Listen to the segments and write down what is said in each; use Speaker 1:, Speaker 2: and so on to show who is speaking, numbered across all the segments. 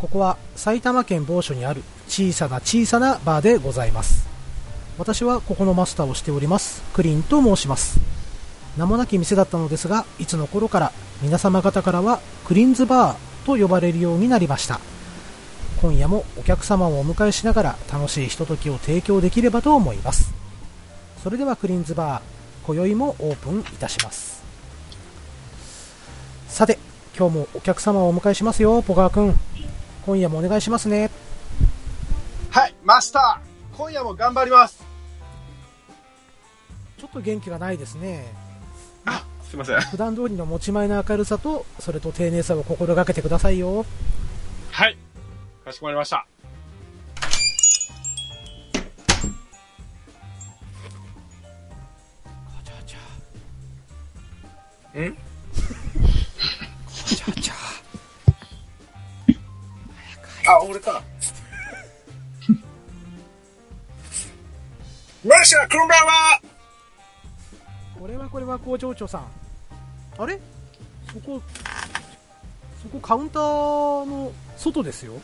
Speaker 1: ここは埼玉県某所にある小さな小さなバーでございます。私はここのマスターをしております。クリンと申します。名もなき店だったのですがいつの頃から皆様方からはクリンズバーと呼ばれるようになりました。今夜もお客様をお迎えしながら楽しいひとときを提供できればと思います。それではクリンズバー今宵もオープンいたします。さて今日もお客様をお迎えしますよポカー君今夜もお願いしますね。
Speaker 2: はい、マスター今夜も頑張ります。
Speaker 1: ちょっと元気がないですね。
Speaker 2: あ、すいません。
Speaker 1: 普段通りの持ち前の明るさとそれと丁寧さを心がけてくださいよ。
Speaker 2: はい、かしこまりました。ん？あ、俺か。マスター、こんばんは。
Speaker 1: これはこれは工場長さん。あれ？そこそこカウンターの外ですよ。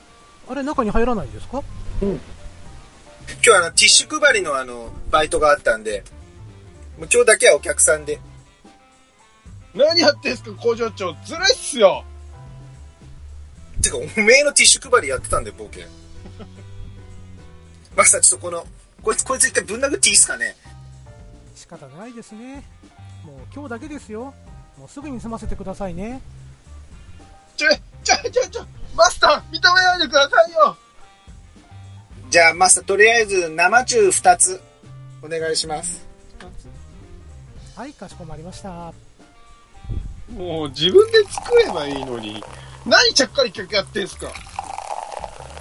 Speaker 1: あれ中に入らないですか？
Speaker 3: 今日はあの、ティッシュ配りのあの、バイトがあったんで、もう今日だけはお客さんで。
Speaker 2: 何やってんすか、工場長。ずるいっすよ
Speaker 3: てか、おめえのティッシュ配りやってたんで、ボケ。マスター、ちょっとこの、こいつ、こいつ一回ぶん殴っていいっすかね？
Speaker 1: 仕方ないですね。もう今日だけですよ。もうすぐに済ませてくださいね。
Speaker 2: ちょ、ちょ、ちょ、ちょ、マスター、認めないでくださいよ。
Speaker 3: じゃあ、マスター、とりあえず、生中二つ、お願いします。
Speaker 1: はいかしこまりました。
Speaker 2: もう自分で作ればいいのに。何ちゃっかり客やってんすか？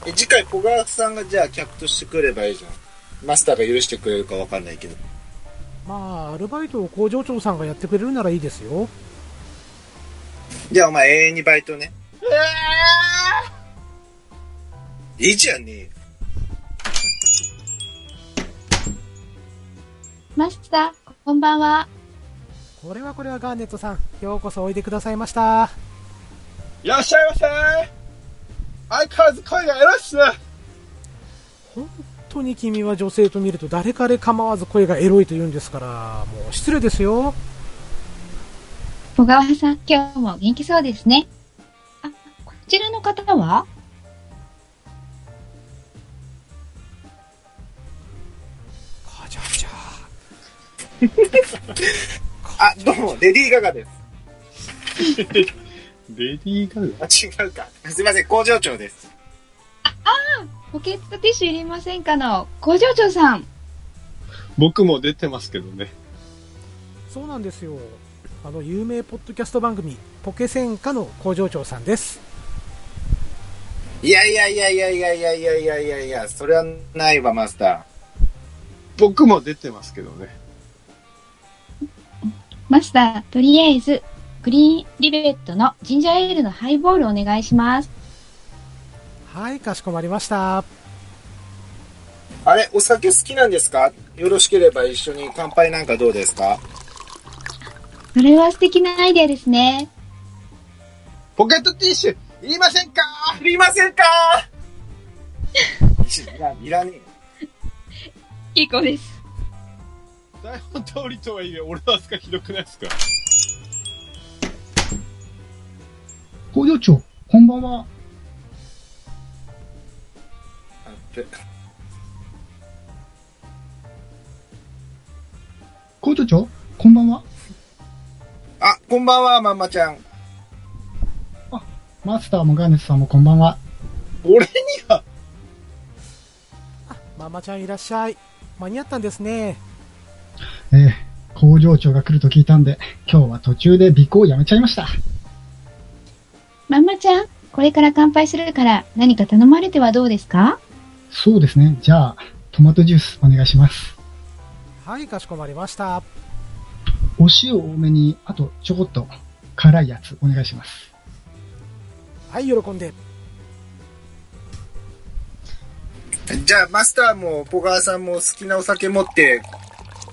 Speaker 3: え、次回、小川さんがじゃあ客としてくればいいじゃん。マスターが許してくれるかわかんないけど。
Speaker 1: まあアルバイトを工場長さんがやってくれるならいいですよ
Speaker 3: じゃあ、お前永遠にバイトね。
Speaker 2: え
Speaker 3: いいじゃんね。
Speaker 4: マスター、こんばんは。
Speaker 1: これはこれはガーネットさんようこそおいでくださいました
Speaker 2: いらっしゃいませ。相変わらず声がエロいっすね。
Speaker 1: 本当に君は女性と見ると誰彼構わず声がエロいと言うんですからもう失礼ですよ。
Speaker 4: 小川さん、今日も元気そうですね。あ、こちらの方は？
Speaker 1: カチャチャ
Speaker 3: あ、どうも、レディー・ガガです。
Speaker 2: レディーガガ
Speaker 3: あ、違うか。すいません、工場長です。
Speaker 4: ポケットティッシュいりませんかの？工場長さん。
Speaker 2: 僕も出てますけどね。
Speaker 1: そうなんですよあの有名ポッドキャスト番組ポケセンカの工場長さんです
Speaker 3: いやいやいやいやいやいやいやいやいやいや、それはないわ、マスター。
Speaker 2: 僕も出てますけどね。
Speaker 4: マスター、とりあえず、グリーンリベットのジンジャーエールのハイボールお願いします。
Speaker 1: はいかしこまりました
Speaker 3: あれ、お酒好きなんですか？よろしければ一緒に乾杯なんかどうですか？
Speaker 4: それは素敵なアイデアですね。
Speaker 2: ポケットティッシュ、いりませんか？
Speaker 3: いりませんか？いらいらねえ。
Speaker 4: いい子です。
Speaker 2: 台本通りとはいえ、俺の扱いひどくないですか？
Speaker 5: 工場長、こんばんは。
Speaker 3: あぺ
Speaker 5: 工場長、こんばんは。
Speaker 3: あ、こんばんは、まんまちゃん。
Speaker 5: マスターもガーネスさんもこんばんは。
Speaker 2: 俺には、
Speaker 1: ママちゃんいらっしゃい間に合ったんですね
Speaker 5: ええ工場長が来ると聞いたんで、今日は途中で尾行をやめちゃいました。
Speaker 4: ママちゃん、これから乾杯するから何か頼まれてはどうですか？
Speaker 5: そうですね。じゃあ、トマトジュースお願いします。
Speaker 1: はいかしこまりました
Speaker 5: お塩多めに、あとちょこっと辛いやつお願いします。
Speaker 1: はい喜んで
Speaker 3: じゃあ、マスターも、ポガーさんも好きなお酒持って、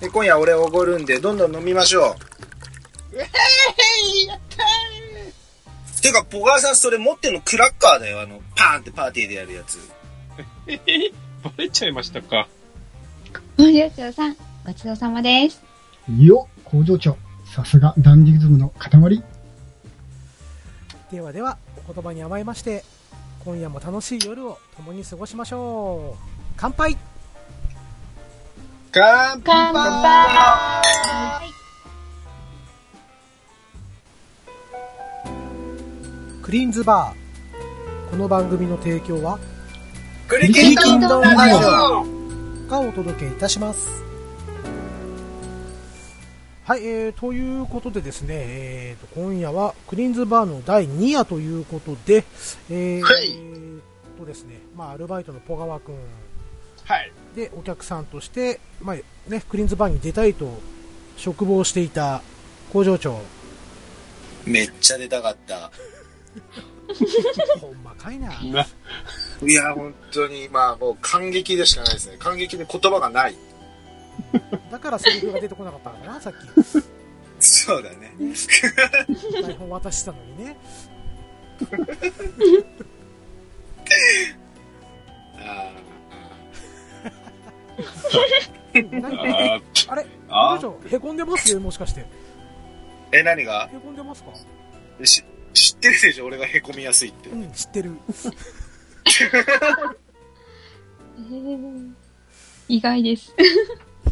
Speaker 3: で今夜俺おごるんで、どんどん飲みましょう。
Speaker 2: えいやった
Speaker 3: ていうか、ポガーさんそれ持ってんのクラッカーだよ。あの、パーンってパーティーでやるやつ。
Speaker 2: えへバレちゃいましたか？
Speaker 4: 工場長さん、ごちそうさまです。
Speaker 5: よ、工場長。さすがダンディズムの塊。
Speaker 1: ではではお言葉に甘えまして今夜も楽しい夜を共に過ごしましょう乾杯
Speaker 2: 乾
Speaker 4: 乾杯
Speaker 1: クリーンズバー。この番組の提供は
Speaker 3: ク
Speaker 5: リキントン
Speaker 1: ラ
Speaker 5: ラジ
Speaker 1: ジオがお届けいたします。はい、えー、ということでですね、えー、と今夜はクリーンズバーの第2夜ということで、えー
Speaker 2: はい。
Speaker 1: とですね、まあ、アルバイトのポガワ君。
Speaker 2: はい。
Speaker 1: でお客さんとして、まあね、クリーンズバーに出たいと嘱望していた工場長。
Speaker 3: めっちゃ出たかった。
Speaker 1: ほんまかいな。
Speaker 2: な、
Speaker 3: いや、本当に、まあ、もう感激でしかないですね。感激で言葉がない。
Speaker 1: だからセリフが出てこなかったのかなさっき。
Speaker 3: そうだね。
Speaker 1: 台本渡したのにね。
Speaker 3: あ
Speaker 1: 何
Speaker 2: あ
Speaker 1: あれ
Speaker 2: あ
Speaker 1: 工場長へこんでますもしかして。
Speaker 3: ーえ、何が？
Speaker 1: へこんでますか？
Speaker 3: し知ってるでしょ？俺が凹みやすいって。
Speaker 1: う。ん知ってる。
Speaker 4: え ー意外です。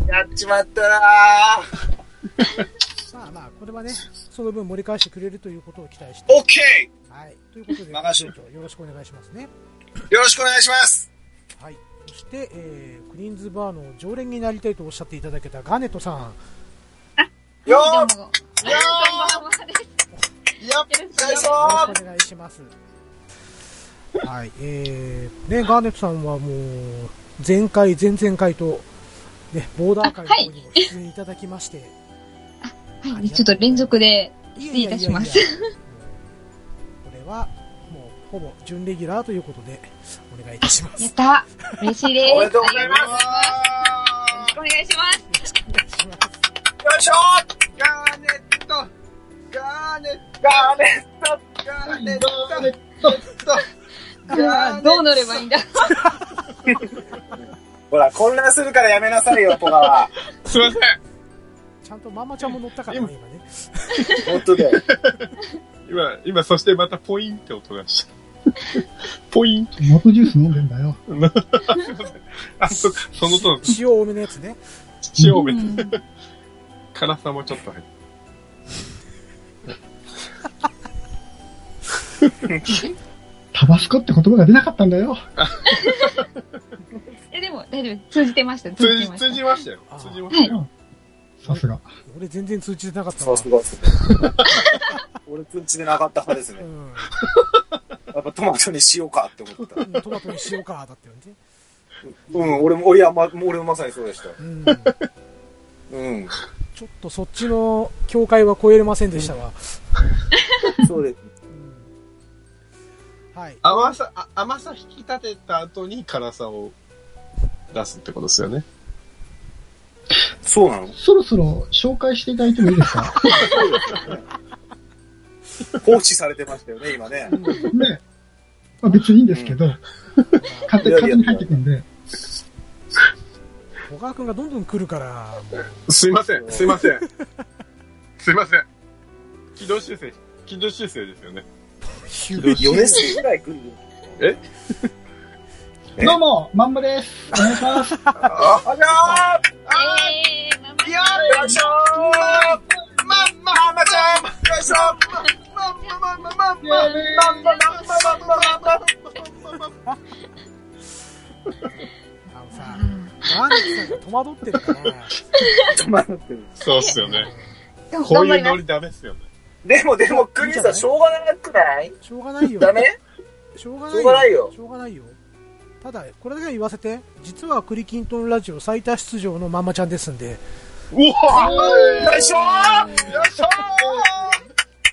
Speaker 3: やっちまったな。
Speaker 1: まあまあこれはねその分盛り返してくれるということを期待して。
Speaker 3: オッケ
Speaker 1: はい。ということで
Speaker 3: 任し
Speaker 1: 工場長よろしくお願いしますね。
Speaker 3: ーよろしくお願いします。
Speaker 1: はい。そして、えークリーンズバーの常連になりたいとおっしゃっていただけたガネットさん。
Speaker 3: よ。ー
Speaker 4: よろしくお願いし
Speaker 1: よろしくお願いします。はい、えー、ね、ガーネットさんはもう、前回、前々回と、ね、ボーダー会の方にも出演いただきまして、
Speaker 4: はい、ちょっと連続で、
Speaker 1: い
Speaker 4: 失礼いたします
Speaker 1: やいやいやもうこれは、もう、ほぼ準レギュラーということで、お願いいたします。よ
Speaker 4: やった嬉しいです。
Speaker 3: おめでとうございます
Speaker 4: よろしくお願いします。
Speaker 1: ろしくお願いします。
Speaker 3: よいしょガーネットガーネットガーネットガーネットガーネットガーネット
Speaker 4: どう乗ればいいんだ？
Speaker 3: ほら、混乱するからやめなさいよ、ポガは。
Speaker 2: すいません。
Speaker 1: ちゃんとママちゃんも乗ったからね、今ね。
Speaker 3: 本当だよ。
Speaker 2: 今、今、そしてまたポインって音がした。ポイン
Speaker 5: トマトジュース飲んでんだよ。
Speaker 2: あ、そっか、そのと
Speaker 1: 塩多めのやつね。
Speaker 2: 塩多め
Speaker 4: うん
Speaker 2: 辛さもちょっと入って。
Speaker 5: タバスコって言葉が出なかったんだよ。
Speaker 4: え、でも大丈夫。通じてました。
Speaker 2: 通じ、通
Speaker 4: てました。
Speaker 2: じましたよ通じましたよ。
Speaker 5: さすが。
Speaker 1: 俺全然通じてなかったわ
Speaker 3: さすがっすね。俺、プンチでなかった派ですね
Speaker 1: う。ん
Speaker 3: やっぱトマトにしようかって思った。
Speaker 1: うん。トマトにしようか、だったよね。
Speaker 3: うん、俺も、俺はま、俺もまさにそうでした。
Speaker 1: うん。
Speaker 3: うん。
Speaker 1: ちょっとそっちの境界は超えれませんでしたわ。
Speaker 3: そうです。
Speaker 1: うんはい。
Speaker 2: 甘さ、あ甘さ引き立てた後に辛さを出すってことですよね。
Speaker 3: そうなの？
Speaker 5: そろそろ紹介していただいてもいいですか？
Speaker 3: 放置されてましたよね、今ね。
Speaker 5: ね。まあ、別にいいんですけど、勝手
Speaker 3: いやいや
Speaker 5: 勝手に入ってくんで、
Speaker 1: 小川くんがどんどん来るから。
Speaker 2: すいません、すいません。すいません。軌道修正、軌道修正ですよね。
Speaker 1: ヒ
Speaker 3: 4年生ぐらい来るよ。え？
Speaker 5: どうも、まんまです。お願いします。
Speaker 3: あ、あじゃあ
Speaker 4: えー、ママ
Speaker 3: いやよいしょーまんままちゃんよいしょまんままんままんままんままんままんままんままんま
Speaker 1: あのさ、ガーネットさんが戸惑ってるから、
Speaker 3: 止まってる
Speaker 2: そうっすよね。こう。いうノリダメっすよね。
Speaker 3: でもでも、クリスさん、しょうがなくない？
Speaker 1: しょうがないよ。
Speaker 3: ダメ？
Speaker 1: しょうが
Speaker 3: しょうがないよ。
Speaker 1: しょうがないよ。ただ、これだけは言わせて、実はクリキントンラジオ最多出場のママちゃんですんで、
Speaker 2: うわ
Speaker 3: よいしょー！よいしょー！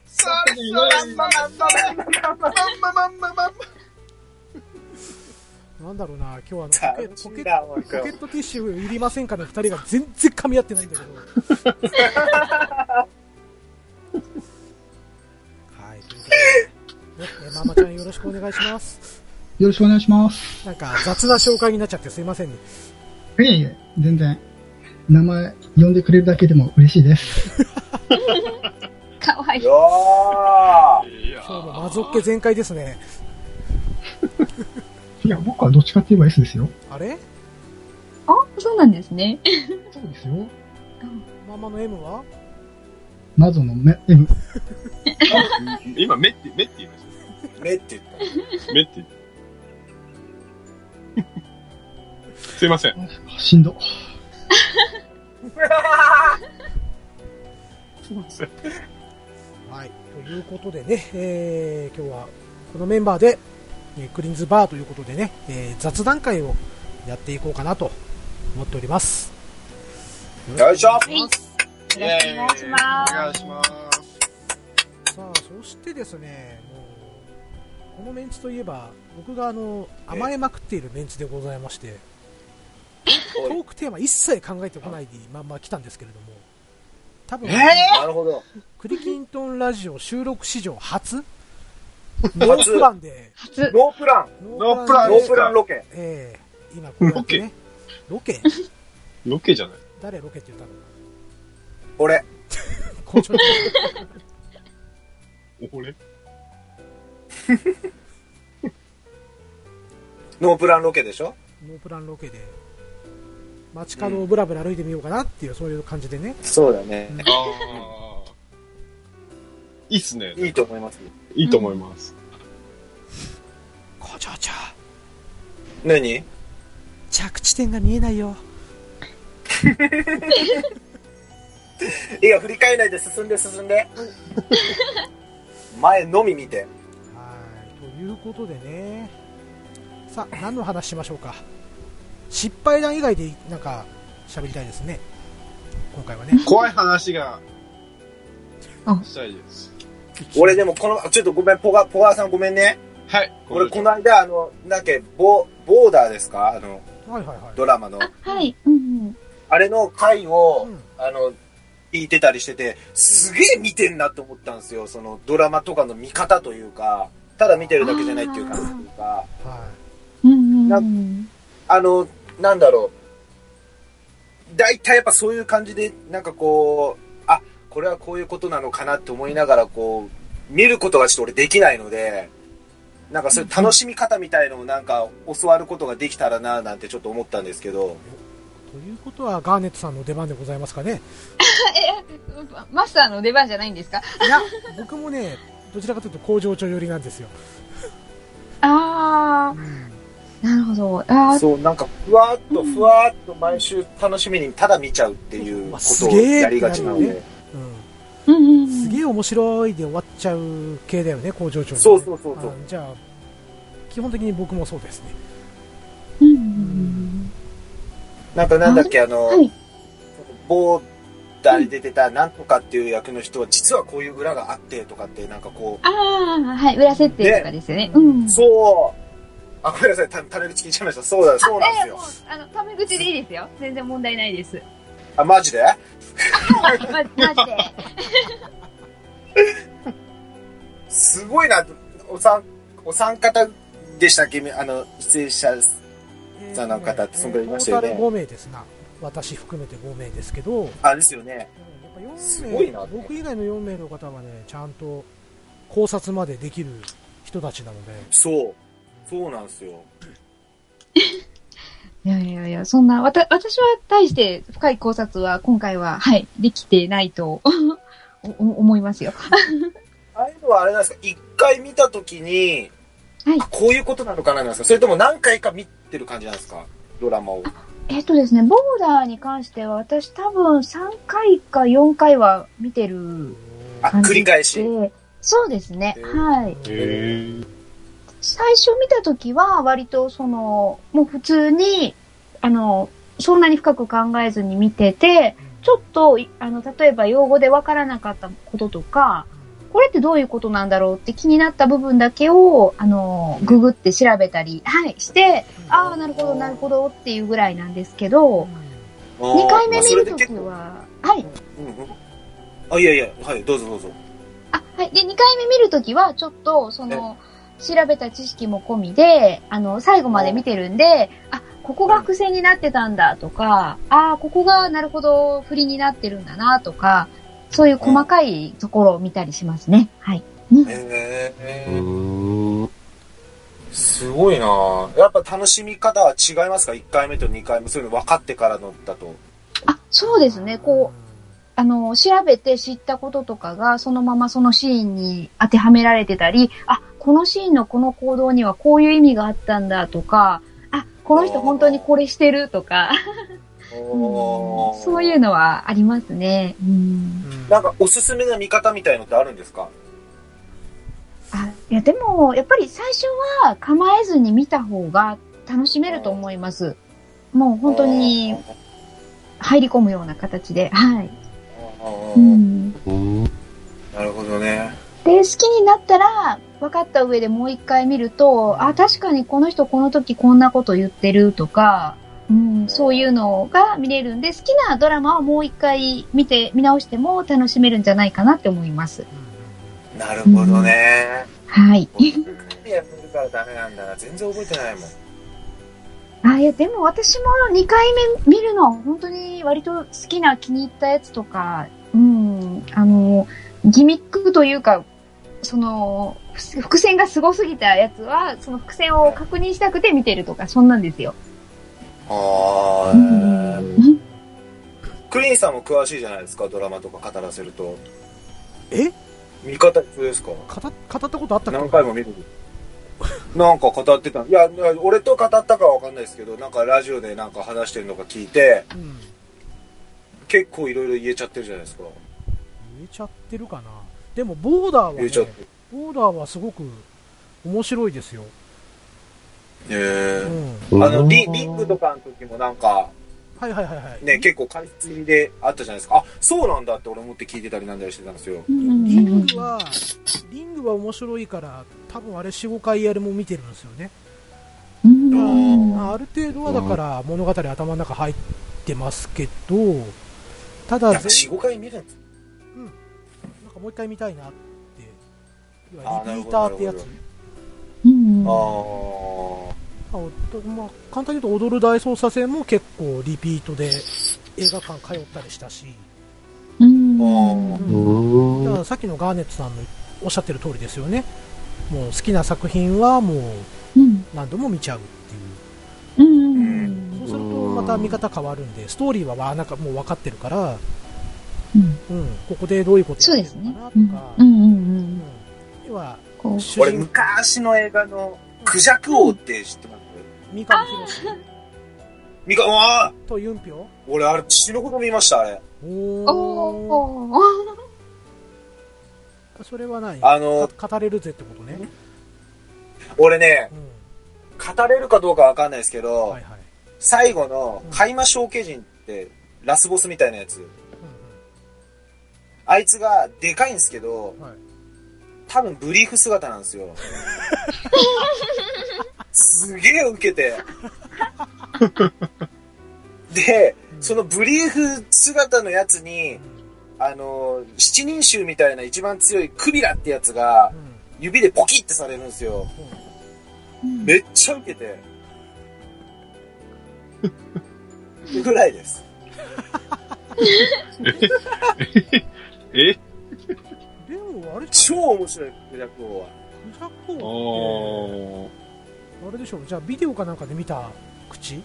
Speaker 3: それまんままんままんままんままんままんままん
Speaker 1: なんだろうな、今日はあのポケポケポケットティッシュいりませんかの二人が全然噛み合ってないんだけど。はい、ということで、ろしくお願いします。
Speaker 5: よろしくお願いします。
Speaker 1: なんか雑な紹介になっちゃってすいませんね。
Speaker 5: いえいえ、全然、名前呼んでくれるだけでも嬉しいです。
Speaker 6: かわいい。
Speaker 1: 今日も魔族気全開ですね。
Speaker 5: いや、僕はどっちかって言えば S ですよ。
Speaker 1: あれ？
Speaker 6: あ、そうなんですね。
Speaker 5: そうですよ。
Speaker 1: ママの M は？
Speaker 5: 謎のめ M。
Speaker 2: 今、目って、目って言いまし
Speaker 3: 目って言った。
Speaker 2: た。目って言った。すいません。
Speaker 5: しんど。
Speaker 2: すいません。
Speaker 1: はい。ということでね、えー、今日はこのメンバーで、えークリーンズバーということでね、えー雑談会をやっていこうかなと思っております。
Speaker 3: よいし
Speaker 1: くお願いします
Speaker 6: よろしくお願いします。
Speaker 1: そしてですね、もう、このメンツといえば、僕があの、甘えまくっているメンツでございまして、トークテーマ一切考えてこないでまんま来たんですけれども、多分、
Speaker 3: なるほど。
Speaker 1: クリキントンラジオ収録史上 初？ノープランで、
Speaker 6: 初。
Speaker 3: ノープラン。
Speaker 2: ノープラン
Speaker 3: ノープランロケ。
Speaker 1: えー、今こうやってね、ロケ？
Speaker 2: ロケじゃない。
Speaker 1: 誰ロケって言ったの？
Speaker 3: 俺。
Speaker 1: 校長
Speaker 2: 俺？
Speaker 3: ノープランロケでしょ？
Speaker 1: ノープランロケで、街角をブラブラ歩いてみようかなっていう、そういう感じでね、
Speaker 3: そうだね。
Speaker 2: ああ。いいっすね。
Speaker 3: いいと思います。
Speaker 2: いいと思います。
Speaker 1: 校長長、
Speaker 3: 何？
Speaker 1: 着地点が見えないよ。
Speaker 3: いや、振り返らないで進んで進んで。前のみ見て。
Speaker 1: はい、ということでね、さあ、何の話しましょうか。失敗談以外でなんか喋りたいですね。今回はね。
Speaker 2: 怖い話が
Speaker 6: あ
Speaker 2: したいです。
Speaker 3: 俺でもこの、ちょっとごめん、ポガ、ポガーさんごめんね。
Speaker 2: はい。
Speaker 3: 俺この間、あの、なんだっけ、ボ、ボーダーですか？あの、
Speaker 1: はいはいはい。
Speaker 3: ドラマの。
Speaker 6: あ、はい。うんうん。
Speaker 3: あれの回を、
Speaker 1: うん
Speaker 3: あの、聞いてたりしてて、すげえ見てんなって思ったんですよ。そのドラマとかの見方というか、ただ見てるだけじゃないっていう感じというか、
Speaker 1: は
Speaker 3: な
Speaker 6: うん。
Speaker 3: あの、なんだろう。大体やっぱそういう感じで、なんかこう、あ、これはこういうことなのかなって思いながら、こう、見ることがちょっと俺できないので、なんかそういう楽しみ方みたいのをなんか教わることができたらななんてちょっと思ったんですけど、
Speaker 1: い。ということは、ガーネットさんの出番でございますかね。
Speaker 6: マスターの出番じゃないんですか？
Speaker 1: いや、僕もね、どちらかというと工場長寄りなんですよ。
Speaker 6: あ
Speaker 1: うん
Speaker 6: ー、なるほど。あー、
Speaker 3: そう、なんかふわっとふわっと毎週楽しみにただ見ちゃうっていう
Speaker 1: まあ
Speaker 3: ことを
Speaker 1: すげえ
Speaker 3: やりがちなので、
Speaker 6: うんうんうん。
Speaker 1: すげえ面白いで終わっちゃう系だよね、工場長、ね。
Speaker 3: そうそうそうそう
Speaker 1: あじゃあ、基本的に僕もそうですね。
Speaker 3: なんかなんだっけ、あの、
Speaker 6: はい
Speaker 3: ボーダーに出てたなんとかっていう役の人は実はこういう裏があってとかってなんかこ
Speaker 6: あー、はい。裏設定とかですよね。うん。
Speaker 3: う、そう、あ、ごめんなさい、た、タメ口聞いちゃいました。そうだ、そうなんですよ
Speaker 6: あの、タメ口でいいですよ。全然問題ないです。
Speaker 3: あ、マジで？
Speaker 6: ま、マジで。
Speaker 3: すごいな、お三、お三方でしたっけ？あの、出演者、
Speaker 1: え
Speaker 3: さあの方ってそんぐらいいましたよね
Speaker 1: トータル5名ですな。私含めて5名ですけど、うん
Speaker 3: あ、ですよね。
Speaker 1: やっぱ4名
Speaker 3: すごいな
Speaker 1: 僕以外の4名の方はね、ちゃんと考察までできる人たちなので、
Speaker 3: そう。そうなんですよ。
Speaker 6: いやいやいや、そんな、わた、私は大して深い考察は今回は、はい、できてないと おお思いますよ。
Speaker 3: ああいうのはあれなんですか？一回見たときに、
Speaker 6: はい。
Speaker 3: あこういうことなのかななんですか？それとも何回か見てる感じなんですか？ドラマを。
Speaker 6: えっとですね、ボーダーに関しては私多分3回か4回は見てる
Speaker 3: あ、
Speaker 6: 感じ
Speaker 3: 繰り返し。
Speaker 6: で、そうですね、はい。最初見たときは割とその、もう普通に、あの、そんなに深く考えずに見てて、ちょっと、いあの、例えば用語でわからなかったこととか、これってどういうことなんだろうって気になった部分だけを、あの、ググって調べたり、はい、して、ああ、なるほど、なるほどっていうぐらいなんですけど、2回目見るときは、はい。
Speaker 3: あ、いやいや、はい、どうぞどうぞ。
Speaker 6: あ、はい。で、2回目見るときは、ちょっと、その、調べた知識も込みで、あの、最後まで見てるんで、あ、ここが伏線になってたんだとか、あここがなるほど振りになってるんだなとか、そういう細かいところを見たりしますね。はい。
Speaker 3: ー。すごいなやっぱ楽しみ方は違いますか ?1 回目と2回目。そういうの分かってからのだと。
Speaker 6: あ、そうですね。こう、あの、調べて知ったこととかが、そのままそのシーンに当てはめられてたり、あ、このシーンのこの行動にはこういう意味があったんだとか、あ、この人本当にこれしてるとか、そういうのはありますね。うん
Speaker 1: うん
Speaker 3: なんかおすすめの見方みたいのってあるんですか？
Speaker 6: あ、いや、でも、やっぱり最初は構えずに見た方が楽しめると思います。もう本当に入り込むような形で。はい。うん。
Speaker 3: なるほどね。
Speaker 6: で、好きになったら、分かった上でもう一回見ると、あ、確かにこの人この時こんなこと言ってるとか、うん、そういうのが見れるんで、好きなドラマをもう一回見て、見直しても楽しめるんじゃないかなって思います。
Speaker 3: なるほどね。
Speaker 6: はい。
Speaker 3: 俺何やってるからダメなんだな。全然覚えてないもん。
Speaker 6: あ、いや、でも私も2回目見るのは本当に割と好きな気に入ったやつとか、うん、あの、ギミックというか、その、ふ伏線が凄すぎたやつは、その伏線を確認したくて見てるとか、そんなんですよ。
Speaker 3: あ
Speaker 6: う
Speaker 3: ー
Speaker 6: ん。
Speaker 3: クリーンさんも詳しいじゃないですか、ドラマとか語らせると。
Speaker 1: え？
Speaker 3: 見方普通ですか？
Speaker 1: 語語ったことあったっけ？
Speaker 3: 何回も見る。なんか語ってた。いや、俺と語ったかはわかんないですけど、なんかラジオでなんか話してるのか聞いて、
Speaker 1: うん
Speaker 3: 結構いろいろ言えちゃってるじゃないですか。
Speaker 1: 言えちゃってるかなでもボーダーはね。ボーダーはすごく面白いですよ、
Speaker 3: へ
Speaker 1: うん、
Speaker 3: えあの、リリングとかの時もなんか、
Speaker 1: はいはいはいはい、
Speaker 3: ね、結構解説であったじゃないですか。あ、そうなんだって俺思って聞いてたりなんだりしてたんですよ。
Speaker 1: リングはリングは面白いから多分あれ45回やるも見てるんですよね、
Speaker 6: うん
Speaker 1: まあ、ある程度はだから物語頭の中入ってますけどただ
Speaker 3: やっぱ4、5回見るんです
Speaker 1: なんかもう一回見たいなって。リピーターってやつ
Speaker 3: あ
Speaker 1: あおとまあ、簡単に言うと踊る大捜査線も結構リピートで映画館通ったりしたし、
Speaker 6: うん。
Speaker 3: あ
Speaker 1: うん。だか
Speaker 7: うん。
Speaker 1: らさっきのガーネットさんのおっしゃってる通りですよね。もう好きな作品はもう
Speaker 6: うん。
Speaker 1: 何度も見ちゃうっていう。
Speaker 6: うん
Speaker 1: そうするとまた見方変わるんでストーリーはわなんかもう分かってるから、
Speaker 6: うん。
Speaker 1: うん、ここでどういうことやってるのか
Speaker 6: ね
Speaker 1: なとか、
Speaker 6: うん。うんう
Speaker 1: うん。
Speaker 6: ん。
Speaker 1: 要は
Speaker 6: こう
Speaker 3: 俺昔の映画のクジャク王って知ってます？
Speaker 1: 三上博史
Speaker 3: みか、わあ
Speaker 1: とユンピョ？
Speaker 3: 俺あれ死ぬほど見ました、あれ。
Speaker 1: お
Speaker 6: おー。
Speaker 1: ー それは何
Speaker 3: あの
Speaker 1: か語れるぜってことね、
Speaker 3: 俺ね
Speaker 1: う、
Speaker 3: 語れるかどうかわかんないですけ
Speaker 1: ん、
Speaker 3: ど、
Speaker 1: はいはい、
Speaker 3: 最後の、海馬小家人って、ラスボスみたいなやつ。
Speaker 1: う
Speaker 3: あいつが、でかいんですけど、
Speaker 1: んうんはい、
Speaker 3: 多分ブリーフ姿なんですよ。すげえウケて。で、そのブリーフ姿のやつに、あの、七人衆みたいな一番強いクビラってやつが、指でポキってされるんですよ。めっちゃウケて。ぐらいです。
Speaker 2: え
Speaker 1: でもあれじゃ
Speaker 3: 超面白い、クジャク王は。
Speaker 1: クジャク
Speaker 2: あ
Speaker 1: 王って
Speaker 2: ー
Speaker 1: あれでしょじゃあビデオかなんかで見た口？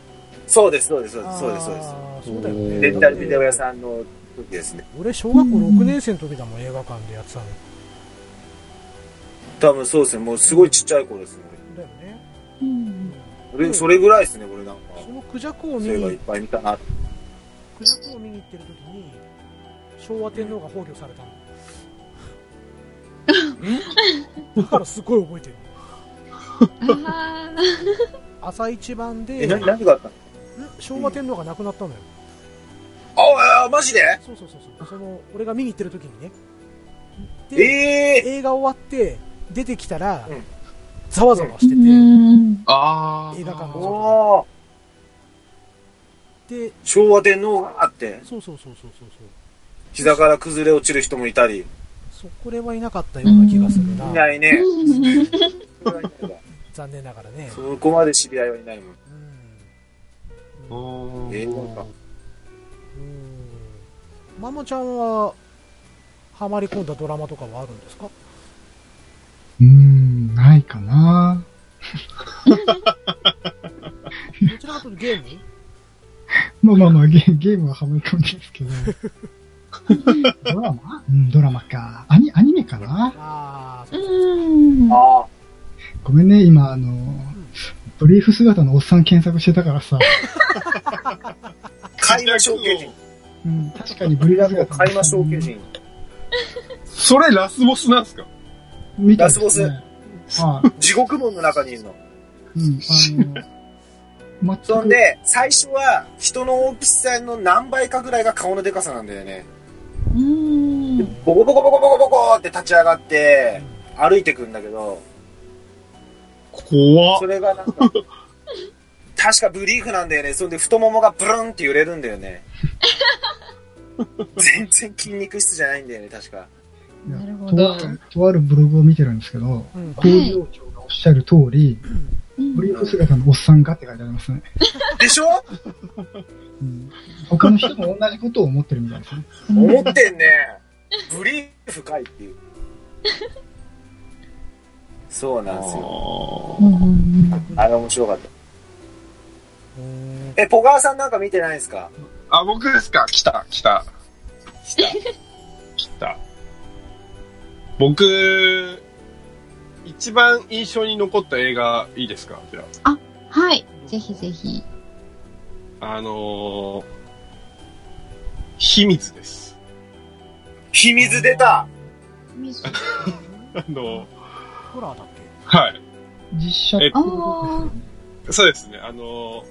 Speaker 3: そうです、そうです、そうです、そうです、そうです。
Speaker 1: あーそうだよね
Speaker 3: レンタルビデオ屋さんの時ですね。
Speaker 1: 俺小学校6年生の時だもん映画館でやってたの
Speaker 3: 多分そうですね、もうすごいちっちゃい子ですね。
Speaker 1: だよね
Speaker 6: うん
Speaker 3: それそれぐらいですね、俺なんか。
Speaker 1: そのクジャクを見
Speaker 3: そういっ
Speaker 1: に
Speaker 3: ぱい見たな。
Speaker 1: クジャクを見に行ってる時に昭和天皇が崩御されたのだからすごい覚えてる。
Speaker 6: あ
Speaker 1: 朝一番で
Speaker 3: え、な、何があったの？
Speaker 1: ん？昭和天皇が亡くなったのよ、
Speaker 3: ああ、マジで？
Speaker 1: そうそうそうそう。その俺が見に行ってる時にね。
Speaker 3: え
Speaker 1: で、
Speaker 3: え
Speaker 1: 映画終わって出てきたら、
Speaker 3: うん。
Speaker 1: ざわざわしてて、
Speaker 6: うん。
Speaker 2: あー。
Speaker 1: 映画館ので。
Speaker 3: 昭和天皇があって、
Speaker 1: そうそうそうそうそうそう。
Speaker 3: 膝から崩れ落ちる人もいたり。
Speaker 1: そこれはいなかったような気がするな、
Speaker 3: いないね。
Speaker 1: 残念ながらね。
Speaker 3: そこまで知り合いはいないもん。
Speaker 1: うん。
Speaker 2: うん
Speaker 3: えー、なんか。
Speaker 1: うん。マモちゃんは、ハマり込んだドラマとかはあるんですか？
Speaker 5: うーん、ないかな。
Speaker 1: どちらかというとゲーム？
Speaker 5: まあまあまあ、ゲゲームはハマり込んでですけど。ドラマ？うん、ドラマか。アニ、アニメかな？
Speaker 1: ああ、
Speaker 4: うん。
Speaker 3: あ
Speaker 5: ごめんね、今、あの、ブリーフ姿のおっさん検索してたからさ。
Speaker 3: あ。海馬小巨人。
Speaker 5: うん、確かにブリーフ姿の
Speaker 3: 海馬小巨人。
Speaker 2: それラスボスなんすか？
Speaker 5: 見たんですね
Speaker 3: ラス
Speaker 5: はい。
Speaker 3: 地獄門の中にいるの。
Speaker 5: うん、あの、全く、
Speaker 3: そんで、最初は人の大きさの何倍かぐらいが顔のでかさなんだよね。
Speaker 4: うーん。
Speaker 3: ボコボコボコボコボコって立ち上がって、歩いてくんだけど、
Speaker 2: 怖っ
Speaker 3: そ。れがなんか、確かブリーフなんだよね。そんで太ももがブルンって揺れるんだよね。全然筋肉質じゃないんだよね、確か。
Speaker 4: なるほど
Speaker 5: とあるブログを見てるんですけど、
Speaker 1: うん。
Speaker 5: 工場長がおっしゃる通り、ブリーフ姿のおっさんがって書いてありますね。
Speaker 3: でしょ？
Speaker 5: うん、他の人も同じことを思ってるみたいですね。
Speaker 3: 思ってんね。ブリーフかいっていう。そうなんですよ。あれ面白かった。
Speaker 1: うん
Speaker 3: え、ポガーさんなんか見てないですか？
Speaker 2: あ、僕ですか？来た、来た、
Speaker 3: した。
Speaker 2: 来た。僕、一番印象に残った映画いいですか？じゃ
Speaker 4: はい。ぜひぜひ。
Speaker 2: あ。あのー、秘密です。
Speaker 3: 秘密出た
Speaker 4: 水
Speaker 2: あの、
Speaker 1: ホラーだっけ？
Speaker 2: はい。
Speaker 5: 実写。
Speaker 2: そうですね、あの、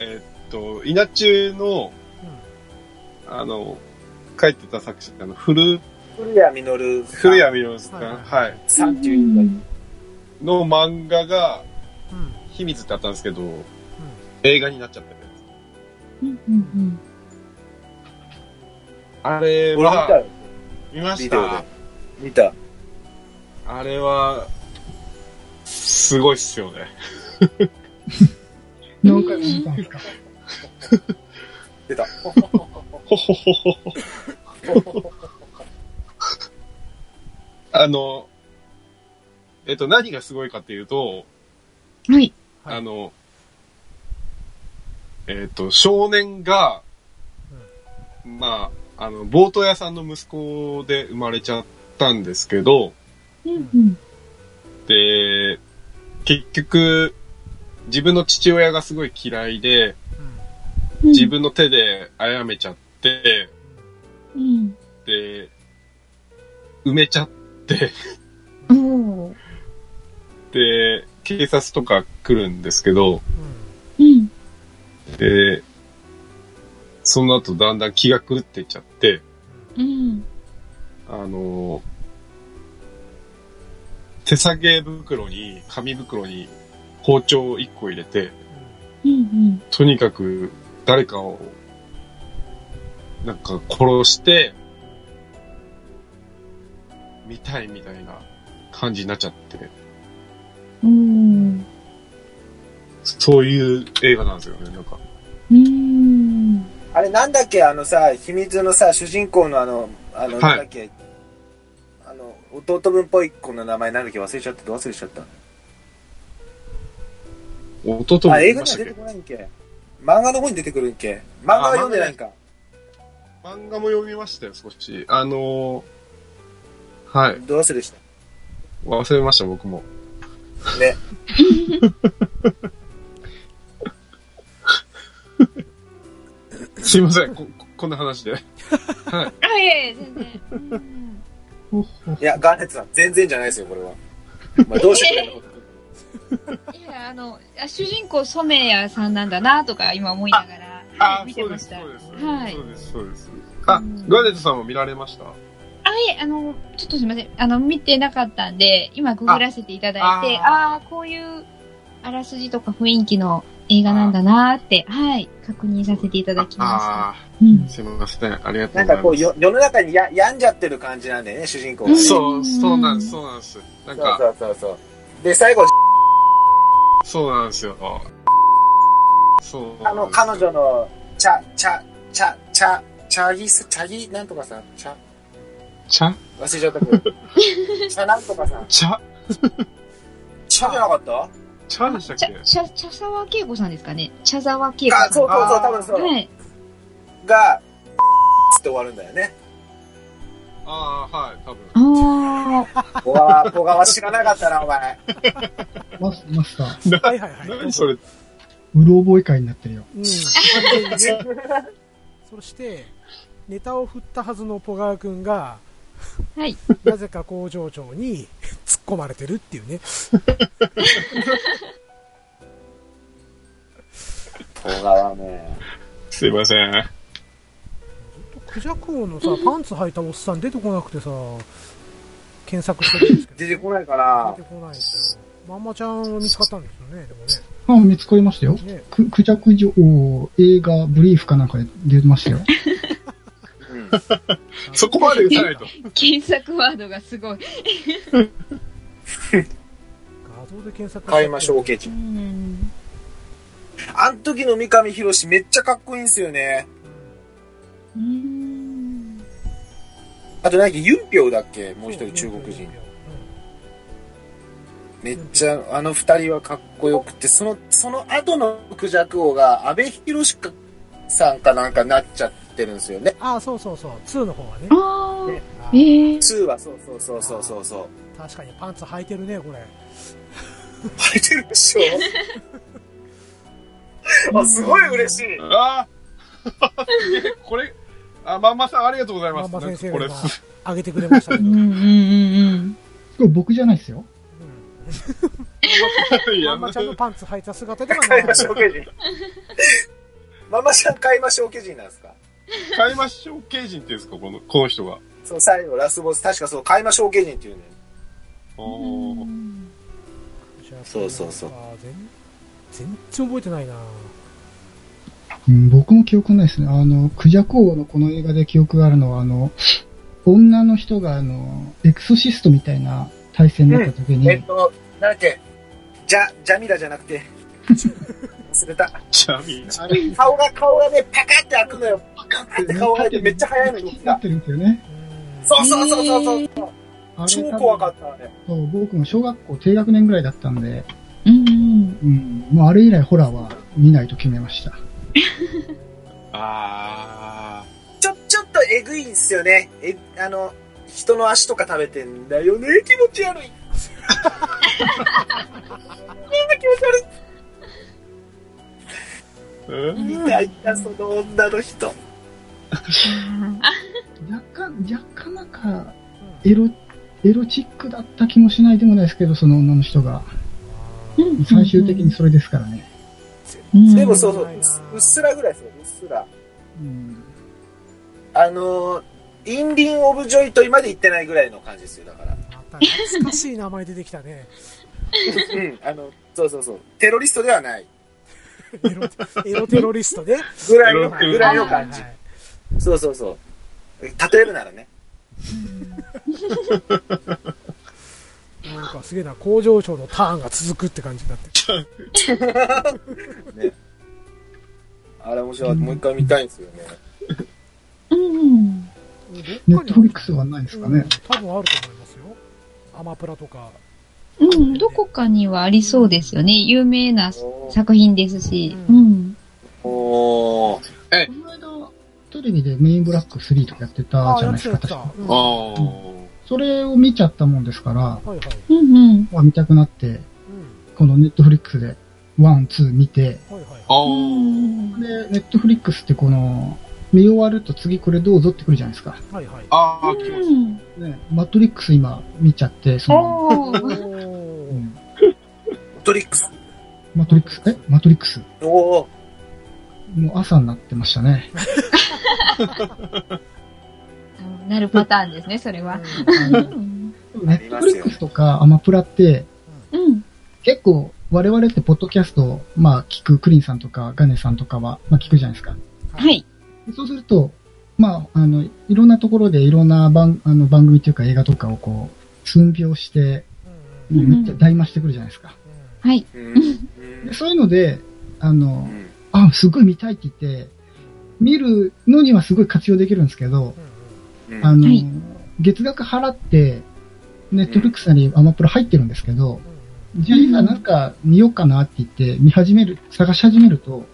Speaker 2: えっと、稲中の、あの、書いてた作者、あの、古、
Speaker 3: 古谷実
Speaker 2: 古谷実さん、
Speaker 1: はい
Speaker 2: はい、
Speaker 3: さんっていう
Speaker 2: の漫画が、
Speaker 1: うん。うん。
Speaker 2: 秘密ってあったんですけど、映画になっちゃったやつ。
Speaker 4: うんうん
Speaker 2: あれは、
Speaker 3: 俺見たよ。
Speaker 2: 見まし
Speaker 3: ビデオで
Speaker 2: た。
Speaker 3: 見た。
Speaker 2: あれは、すごいっすよね。
Speaker 5: 何回も見たんですか？
Speaker 3: 出た。
Speaker 2: ほほほほほ。あの、えっと、何がすごいかっていうと、
Speaker 4: うん。はい。
Speaker 1: はい
Speaker 2: あの、えっ、と、少年が、まあ、あの、ボート屋さんの息子で生まれちゃったんですけど、
Speaker 4: うんうん。
Speaker 2: で、結局、自分の父親がすごい嫌いで、
Speaker 1: うん。
Speaker 2: 自分の手で殺めちゃって、
Speaker 4: うん。
Speaker 2: で、埋めちゃっで、警察とか来るんですけど、
Speaker 4: うん。
Speaker 2: で、その後だんだん気が狂っていっちゃって、
Speaker 4: うん。
Speaker 2: あの、手提げ袋に、紙袋に包丁を1個入れて、
Speaker 4: うん。
Speaker 2: とにかく誰かを、なんか殺して、見たいみたいな感じになっちゃって、
Speaker 4: うん。
Speaker 2: そういう映画なんですよね、なんか。
Speaker 4: うん。
Speaker 3: あれなんだっけあのさ、秘密のさ、主人公のあの、あの、
Speaker 2: はい
Speaker 3: なんだっけ？あの、弟分っぽい子の名前なんだっけ？忘れちゃった、ど忘れちゃった？
Speaker 2: 弟も
Speaker 3: あ、映画には出てこないんけ漫画の方に出てくるんけ漫画は読んでないんか。
Speaker 2: 漫画も読みましたよ、少し。あのーはい。
Speaker 3: どう忘れした
Speaker 2: 忘れました、僕も。
Speaker 3: ね。
Speaker 2: すいません、こ、ここんな話で。はい。
Speaker 4: あ、いえいえ、全然。
Speaker 3: いや、ガーネットさん、全然じゃないですよ、これは。まあ、どうしてくれんの？こと
Speaker 4: いや、あの、あ主人公染谷さんなんだなとか今思いながら、はい、見てました。
Speaker 2: そうです、そうです。
Speaker 4: はい
Speaker 2: そうです、そうです。あ
Speaker 4: うん、
Speaker 2: ガーネットさんも見られました？
Speaker 4: あ、いえ、あの、ちょっとすみません。あの、見てなかったんで、今ググらせていただいて、
Speaker 2: あ
Speaker 4: あこういうあらすじとか雰囲気の映画なんだなーって、はい、確認させていただきました。
Speaker 2: あ
Speaker 4: うん
Speaker 2: あ、。すいません。ありがとうござ
Speaker 3: ないんかこう、
Speaker 2: ます。
Speaker 3: よ世の中にや病んじゃってる感じなんだよね、主人公が
Speaker 2: そう、そうなんです、そうなんです。なんか、
Speaker 3: そうそうそうで、最後、
Speaker 2: そうなんですよ。そう
Speaker 3: あの、彼女の、チャ、チャ、チャ、チャ、チャギス、チャギ、なんとかさん、チャ、
Speaker 2: 茶？
Speaker 3: 忘れちゃったけど。チャなんとかさん。
Speaker 2: 茶？
Speaker 3: チャじゃなかった？
Speaker 2: 茶でしたっ
Speaker 6: ちゃ
Speaker 2: け、
Speaker 6: ちゃ、茶沢恵子さんですかね？茶沢恵子さん。
Speaker 3: あ、そうそうそう、多分そう。
Speaker 6: はい。
Speaker 3: が、つって終わるんだよね。
Speaker 2: ああ、はい、多分。
Speaker 6: ああ、
Speaker 3: 小川、小川知らなかったな、お前。
Speaker 5: マスマスター、
Speaker 1: はいはいはい。
Speaker 2: 何それ？
Speaker 5: うろ覚え会になってるよ。
Speaker 1: うん。そして、ネタを振ったはずのポガー君が、
Speaker 6: はい。
Speaker 1: なぜか工場長に突っ込まれてるっていうね。
Speaker 3: 小川ね。
Speaker 2: すいません。
Speaker 1: クジャク王のさ、パンツ履いたおっさん出てこなくてさ、検索してるんですけど。
Speaker 3: 出てこないかな
Speaker 1: 出てこないですよ。まんまちゃんは見つかったんですよね、でもね。
Speaker 5: あ、見つかりましたよ。
Speaker 1: ね
Speaker 5: く、クジャク女王映画ブリーフかなんかで出ましたよ。
Speaker 3: うん。
Speaker 2: そこまで打たないと。
Speaker 6: 検索ワードがすごい。
Speaker 1: 画像で検索
Speaker 3: 買いましょう、オケ
Speaker 6: う
Speaker 3: チ。
Speaker 6: ん。
Speaker 3: あん時の三上博史めっちゃかっこいいんすよね。
Speaker 6: うーん。
Speaker 3: あと何だっけ、ユンピョウだっけ？もう一人中国人。。めっちゃ、あの二人はかっこよくて、その、その後のクジャク王が安倍博士さんかなんかなっちゃってるんですよね。
Speaker 1: ああ、そうそうそう、2の方はね。
Speaker 6: ああ、
Speaker 3: ね
Speaker 1: あ
Speaker 6: え
Speaker 1: ー
Speaker 6: え
Speaker 3: 2はそうそうそうそうそうそう。
Speaker 1: 確かにパンツ履いてるね、これ。
Speaker 3: 履いてるでしょ？あ、すごい嬉しい。
Speaker 2: ああ これ、あ、まんまさんありがとうございます。
Speaker 1: まんま先生
Speaker 2: これ、
Speaker 1: あげてくれましたけど。
Speaker 6: うんうんうん
Speaker 5: 僕じゃないですよ。
Speaker 2: いや
Speaker 1: まんまちゃんのパンツ履いた姿では
Speaker 3: 買いま
Speaker 1: ない。
Speaker 3: しょうケ人。ママちゃん買いましょうケ人なんですか？
Speaker 2: 買いましょう刑人っていうんですか？この、この人が。
Speaker 3: そう、最後、ラスボス、確かそう、買いましょうケ人っていうね。
Speaker 2: おー。
Speaker 1: じゃあ
Speaker 3: そうそうそう。
Speaker 1: あー全全然覚えてないな。
Speaker 5: うん、僕も記憶ないですね。あの、クジャク王のこの映画で記憶があるのは、あの、女の人があの、エクソシストみたいな対戦だった時に、
Speaker 3: えっと、なんだっけ、ジャ、ジャミラじゃなくて、忘れた。
Speaker 2: じゃあみんな。
Speaker 3: あれ、顔が、顔がね、パカって開くのよ。パカって顔が開いてめっちゃ速いの、動きが。
Speaker 5: なってるんですよね。
Speaker 1: うん
Speaker 3: そうそうそうそうそう。超怖かった、あれ。
Speaker 5: そう僕も小学校低学年ぐらいだったんで、
Speaker 6: うんうん。
Speaker 5: うん、もうあれ以来ホラーは見ないと決めました。
Speaker 2: あ
Speaker 3: ちょ、ちょっとえぐいんすよね。え、あの、人の足とか食べてんだよね。気持ち悪い。みんな気持ち悪い。みたいな、その女の人。
Speaker 5: 若干、若干なか、エロ、エロチックだった気もしないでもないですけど、その女の人が。最終的にそれですからね。
Speaker 3: でもそうそう、
Speaker 1: う
Speaker 3: っすうっすらぐらいですよ、うっすら。
Speaker 5: うん。
Speaker 3: あの、インリン・オブ・ジョイトイまで行ってないぐらいの感じですよ、だから。
Speaker 1: また懐かしい名前出てきたね。
Speaker 3: うん、あの、そうそうそう。テロリストではない。
Speaker 1: エロ エロテロリストね。
Speaker 3: ぐらいの、ぐらいの感じ
Speaker 1: は。い
Speaker 3: そうそうそう。例えるならね。
Speaker 1: なんかすげえな、工場長のターンが続くって感じになって。
Speaker 3: ね。あれ面白い。もう一回見たいんですよね。
Speaker 6: うん。
Speaker 5: ネットフリックスはないですかね。
Speaker 1: 多分あると思いますよ。アマプラとか。
Speaker 6: うん、どこかにはありそうですよね。有名な作品ですし。
Speaker 1: う
Speaker 6: うん。
Speaker 3: おー。
Speaker 5: この間、テレビでメン・イン・ブラック3とかやってたじゃないですか、確か。。
Speaker 1: うん
Speaker 2: あ
Speaker 1: は
Speaker 2: ー。
Speaker 5: それを見ちゃったもんですから、
Speaker 1: いはい。
Speaker 6: うんうん。
Speaker 5: まあ見たくなって、
Speaker 1: うん。
Speaker 5: このネットフリックスで、 One、Two 見て、
Speaker 1: はいはい。
Speaker 5: で、ネットフリックスってこの、見終わると次これどうぞってくるじゃないですか。
Speaker 1: はいはい。
Speaker 2: あー、来ます。
Speaker 5: ね、マトリックス今見ちゃって、その、
Speaker 6: おー。
Speaker 1: お
Speaker 5: う
Speaker 1: ー
Speaker 5: ん
Speaker 3: トリックス。
Speaker 5: マトリックス、え？マトリックス。
Speaker 3: おー。
Speaker 5: もう朝になってましたね。
Speaker 6: なるパターンですね、それは。
Speaker 5: ネットフリックスとかアマプラって、
Speaker 6: うん。
Speaker 5: 結構我々ってポッドキャストを、まあ聞く、クリンさんとかガネさんとかは、まあ聞くじゃないですか。
Speaker 6: はい。
Speaker 5: でそうすると、まあ、あの、いろんなところでいろんな番、あの番組っていうか映画とかをこう、寸評して、もうめっちゃ大増してくるじゃないですか。
Speaker 6: はい。
Speaker 3: うん。
Speaker 5: でそういうので、あ
Speaker 3: う
Speaker 5: の、
Speaker 3: ん。
Speaker 5: あ、すごい見たいって言って、見るのにはすごい活用できるんですけど、
Speaker 3: うん
Speaker 5: あの、
Speaker 6: はい
Speaker 5: 月額払って、ネットフリックスなりアマプロ入ってるんですけど、じゃあ今なんか見ようかなって言って見始める、探し始めると、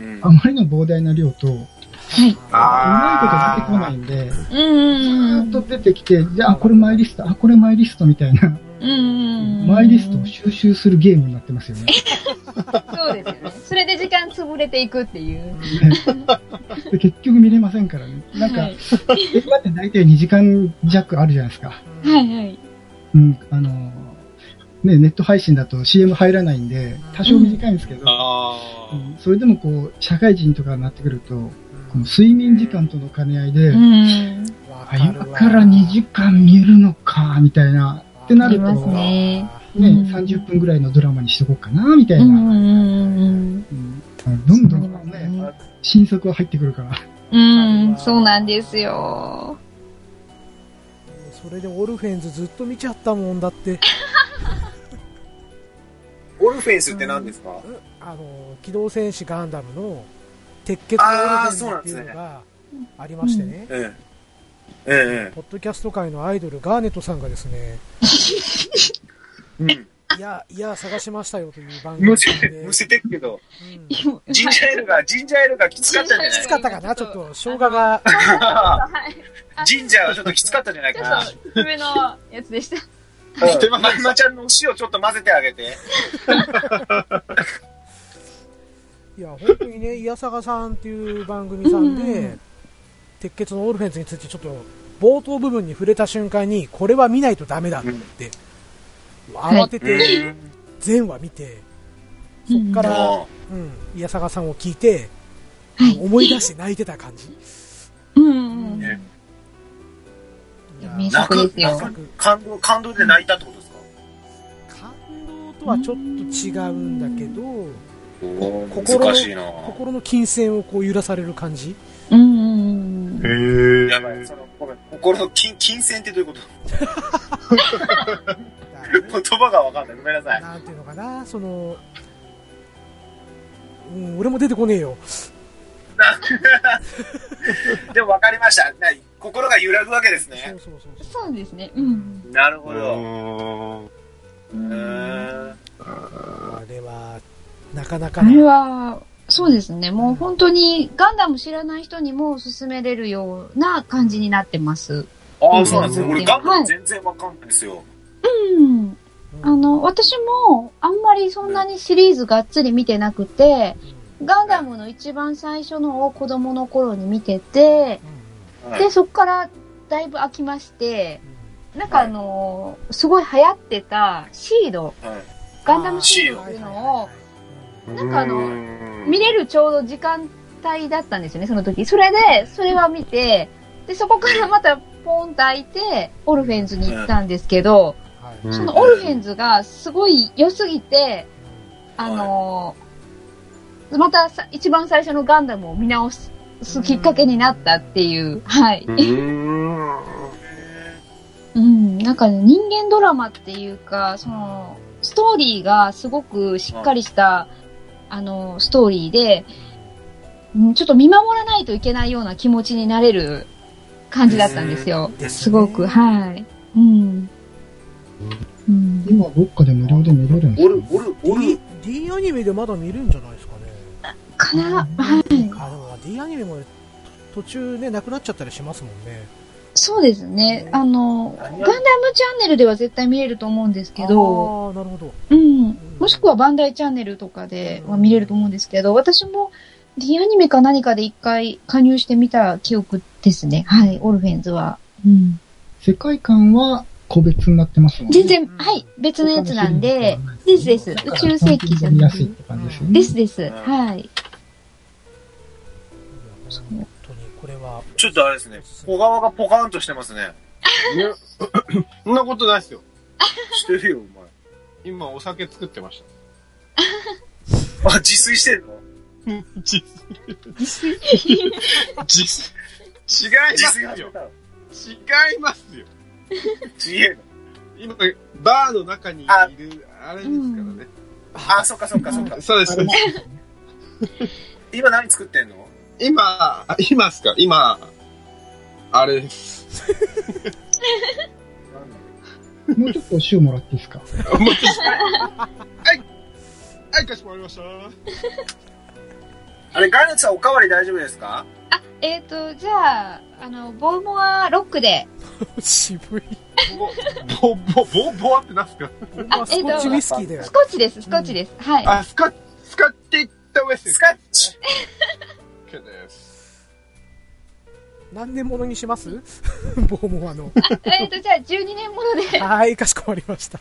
Speaker 3: うん
Speaker 5: あまりの膨大な量と、う
Speaker 6: はい。
Speaker 3: あー
Speaker 5: まいこと出てこないんで、
Speaker 6: うんうん
Speaker 5: ずーっと出てきて、じゃあこれマイリスト、あ、これマイリストみたいな、
Speaker 6: うん。うん。
Speaker 5: マイリストを収集するゲームになってますよね。
Speaker 6: そうですよね。それで時間潰れていくっていう。
Speaker 5: で結局見れませんからね。なんか、
Speaker 6: はい
Speaker 5: 映画って大体2時間弱あるじゃないですか。
Speaker 6: はいはい。
Speaker 5: うん、あの、ね、ネット配信だと CM 入らないんで、多少短いんですけど、
Speaker 2: ああ。
Speaker 5: うんそれでもこう、社会人とかになってくると、睡眠時間との兼ね合いで、
Speaker 6: うん。
Speaker 5: あ今から2時間見るのか、みたいな、ってなると、
Speaker 6: ね。
Speaker 5: ね、
Speaker 6: うん
Speaker 5: 30分ぐらいのドラマにしとこうかな、みたいな。
Speaker 6: うんうん
Speaker 5: どんどんね、
Speaker 6: ね
Speaker 5: 新作は入ってくるから。
Speaker 6: うん、そうなんですよ。
Speaker 1: それでオルフェンズずっと見ちゃったもんだって、
Speaker 3: オルフェンスって何ですか？
Speaker 1: あの、機動戦士ガンダムの鉄血のオルフェンズっていうのがありましてね、
Speaker 3: ええ。え
Speaker 1: ポッドキャスト界のアイドルガーネットさんがですね、
Speaker 3: え。うん。
Speaker 1: いや、いや、探しましたよという番組
Speaker 3: むせむせてるけど、
Speaker 1: うん
Speaker 3: ジンジャーエールが、ジンジャーエールがきつかったんじゃない？
Speaker 1: きつかったかな？ちょっと、生姜が、
Speaker 6: はい。
Speaker 3: ジンジャーはちょっときつかったんじゃないかな。
Speaker 6: 上のやつでした。
Speaker 3: うんまんまちゃんのお塩ちょっと混ぜてあげて。
Speaker 1: いや、本当にね、いやさがさんっていう番組さん
Speaker 6: うんう
Speaker 1: で
Speaker 6: ん、
Speaker 1: 鉄血のオルフェンズについてちょっと、冒頭部分に触れた瞬間に、これは見ないとダメだって、慌てて全話見て、そっから、
Speaker 3: あ
Speaker 1: うん、いやさがさんを聞いて、
Speaker 6: はい。
Speaker 1: 思い出して泣いてた感じ。
Speaker 6: うん
Speaker 3: 泣く泣く感動、感動で泣いたってことですか？
Speaker 1: 感動とはちょっと違うんだけど、
Speaker 3: お
Speaker 1: 心の
Speaker 3: 難しいな
Speaker 1: 心の金銭をこう揺らされる感じ？
Speaker 6: うんうんうん。
Speaker 2: へ
Speaker 3: やばい、その、ごめん、心の金、金銭ってどういうこと？言葉がわかんない。ごめんなさい。
Speaker 1: なんていうのかな、その、うん、俺も出てこねえよ。
Speaker 3: でもわかりました。な心が揺らぐわけです
Speaker 1: そう
Speaker 3: ね。
Speaker 1: そうそうそう。
Speaker 6: そうですね。うん。
Speaker 2: え。
Speaker 3: なるほど。
Speaker 2: う
Speaker 3: ん
Speaker 1: あれは、なかな
Speaker 6: あれ。は、そうですね。もう本当にガンダム知らない人にも勧めれるような感じになってます。
Speaker 3: ああ、そうなんですね。
Speaker 6: うん。
Speaker 3: 俺、ガンダ
Speaker 6: はい。
Speaker 3: ム全然わかんないですよ。
Speaker 6: うん。あの、私もあんまりそんなにシリーズがっつり見てなくて、ガンダムの一番最初のを子供の頃に見てて、
Speaker 3: はい。
Speaker 6: で、そっからだいぶ飽きまして、なんかあのーすごい流行ってたシード、
Speaker 3: はい。
Speaker 6: ガンダムシードっていうのをなんかあの
Speaker 2: うん。
Speaker 6: 見れるちょうど時間帯だったんですよね、その時。それで、それは見て、で、そこからまたポンと開いて、オルフェンズに行ったんですけど、そのオルフェンズがすごい良すぎて、あのーまたさ一番最初のガンダムを見直すきっかけになったっていう、はい。
Speaker 2: うん。
Speaker 6: うん、なんかね、人間ドラマっていうか、その、ストーリーがすごくしっかりした、あの、ストーリーで、うんちょっと見守らないといけないような気持ちになれる感じだったんですよ。
Speaker 1: ですね
Speaker 6: すごく、はい。うん。うん、
Speaker 5: 今、どっかで無料で見れるんですか
Speaker 3: オル、オル、オル
Speaker 1: D、D アニメでまだ見るんじゃないですかね。
Speaker 6: かな、はい。
Speaker 1: あ、でも D アニメも途中ね、なくなっちゃったりしますもんね。
Speaker 6: そうですね。あの、ガンダムチャンネルでは絶対見れると思うんですけど、
Speaker 1: ああ、なるほど。
Speaker 6: うん。もしくはバンダイチャンネルとかでは見れると思うんですけど、私も D アニメか何かで一回加入してみた記憶ですね。はい、オルフェンズは。うん。
Speaker 5: 世界観は個別になってますもんね。
Speaker 6: 全然、はい、別のやつなんで、ですです。宇宙世紀じゃなく
Speaker 5: やりやすいって感じですよね。
Speaker 6: ですです。はい。
Speaker 1: 本当に、これは。
Speaker 3: ちょっとあれですね。小川がポカーンとしてますね。
Speaker 2: そんなことないですよ。
Speaker 3: してるよ、お
Speaker 2: 今お酒作ってまし
Speaker 3: 前。あ、自炊してんの？
Speaker 2: た。自炊。自炊。違いますよ。違いますよ。
Speaker 3: ちげえ
Speaker 2: 今、バーの中にいる、あれですからね。
Speaker 3: あ、そっかそっかそっか。
Speaker 2: そうです。そうです
Speaker 3: 今何作ってんの？
Speaker 2: 今、あ今っすか？今、あれです。
Speaker 5: もうちょっと塩もらっていいですか？
Speaker 2: はい。はい、かしこまりました。
Speaker 3: あれ、ガイナツさんおかわり大丈夫ですか？
Speaker 6: あ、えっ、と、じゃあ、あの、ボーモアロックで。
Speaker 1: 渋い。
Speaker 2: ぼ、ぼ、ぼ、ぼわってなんすか？
Speaker 1: 僕はスコッチウイスキーで
Speaker 6: ス。コッチです、スコッチです。はい。
Speaker 2: あ、スカ、スカっていったウエス
Speaker 3: カッチ
Speaker 2: OK です。
Speaker 1: 何年ものにします？ボーモアの。
Speaker 6: えっ、と、じゃあ、12年もので。
Speaker 1: はい、かしこまりました。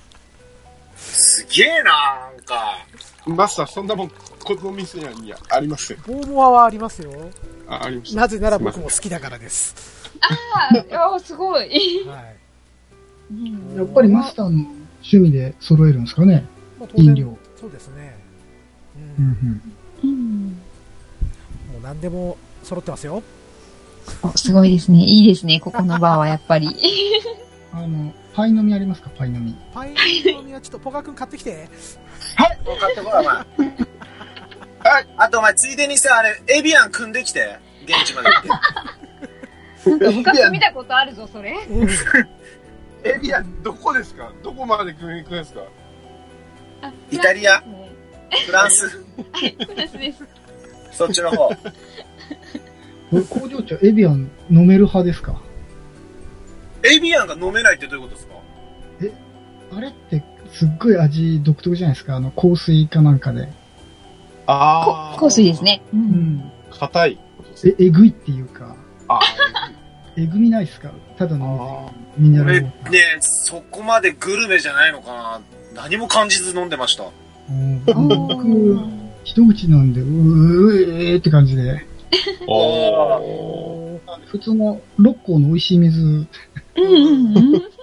Speaker 3: すげえななんか。
Speaker 2: マスター、そんなもん、この店にはありますよ。
Speaker 1: ボーモアはありますよ。
Speaker 2: あ、ありました。
Speaker 1: なぜなら僕も好きだからです。
Speaker 6: あーあー、すごい。
Speaker 1: はい。
Speaker 6: うん
Speaker 5: やっぱりマスターの趣味で揃えるんですかね
Speaker 1: まあ当然
Speaker 5: 飲料。
Speaker 1: そうですね。
Speaker 5: う
Speaker 1: うんん。
Speaker 6: うん。
Speaker 1: もう何でも揃ってますよ。
Speaker 6: おすごいですね。いいですね、ここのバーはやっぱり。
Speaker 5: あの、パイ飲みありますか？パイ飲み。
Speaker 1: パイの実はちょっとポカ君買ってきて。
Speaker 3: 分かったこら、お前。
Speaker 2: はい。
Speaker 3: あと、お前、ついでにさ、あれ、エビアン組んできて。現地まで行って。
Speaker 6: なんか昔見たことあるぞ、それ。
Speaker 1: うん。
Speaker 2: エビアン、どこですか？どこまで組みに行くんですか？
Speaker 6: あ
Speaker 3: イタリア
Speaker 6: フランス
Speaker 3: フランス
Speaker 6: です。
Speaker 3: そっちの方。
Speaker 5: これ工場長、エビアン飲める派ですか？
Speaker 3: エビアンが飲めないってどういうことですか？
Speaker 5: あれってすっごい味独特じゃないですか？あの香水かなんかで。
Speaker 2: あ
Speaker 6: こ香水です。ね。う。
Speaker 5: うんん。
Speaker 2: 硬い
Speaker 5: え、えぐいっていうか、
Speaker 2: あ
Speaker 5: えぐみないですか？ただの水、ミネラ
Speaker 3: 俺、ね。そこまでグルメじゃないのかな何も感じず飲んでました。
Speaker 5: うん
Speaker 6: お
Speaker 5: 僕、
Speaker 6: ー
Speaker 5: 一口飲んで、うーえーって感じで、
Speaker 2: お
Speaker 1: お
Speaker 5: 普通の六甲の美味しい水、
Speaker 6: うんうんうん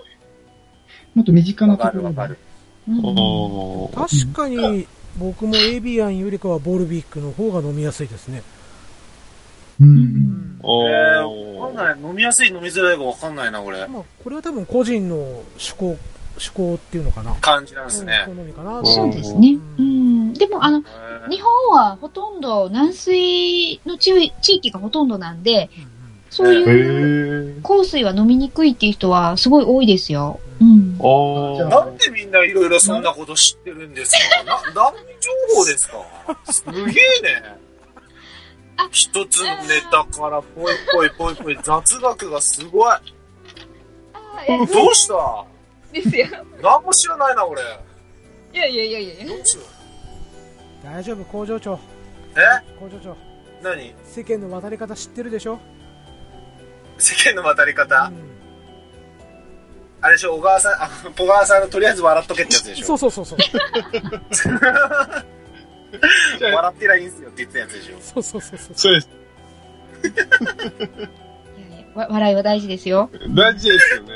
Speaker 5: もっと身近な
Speaker 3: わ
Speaker 5: ところで
Speaker 3: かるわか
Speaker 1: 確かに、僕もエビアンよりかはボルビックの方が飲みやすいですね。
Speaker 5: う。
Speaker 6: うん
Speaker 3: えー、わかんない。飲みやすい、飲みづらいかわかんないな、これ。
Speaker 1: まあ、これは多分個人の趣向、趣向っていうのかな。
Speaker 3: 感じなんですね。
Speaker 1: うん好みかな。
Speaker 6: そうですね。うん。でも、あの、日本はほとんど軟水の地地域がほとんどなんで、
Speaker 1: うんうん
Speaker 6: そう
Speaker 2: へ
Speaker 6: いう
Speaker 2: ー
Speaker 6: 香水は飲みにくいっていう人はすごい多いですよ。うん。
Speaker 2: お
Speaker 5: じゃあ
Speaker 3: なんでみんないろいろそんなこと知ってるんですか？な、何情報ですか？すげえね。一つのネタからぽいぽいぽいぽい雑学がすごい。どうした？
Speaker 6: ですよ。
Speaker 3: 何も知らないな、俺。
Speaker 6: いやいやいやいや
Speaker 3: どうしよう。
Speaker 1: 大丈夫、工場長。
Speaker 3: え？
Speaker 1: 工場長。
Speaker 3: 何？
Speaker 1: 世間の渡り方知ってるでしょ？
Speaker 3: 世間の渡り方、
Speaker 1: うん
Speaker 3: あれでしょ小川さん、あの、小川さんのとりあえず笑っとけってやつでしょ？
Speaker 1: そうそうそうそう。
Speaker 3: 笑ってりゃいいんすよって言ってたやつでしょ？
Speaker 1: そうそうそうそう。
Speaker 2: そうです。
Speaker 6: いやいやわ笑いは大事ですよ。
Speaker 2: 大事ですよね。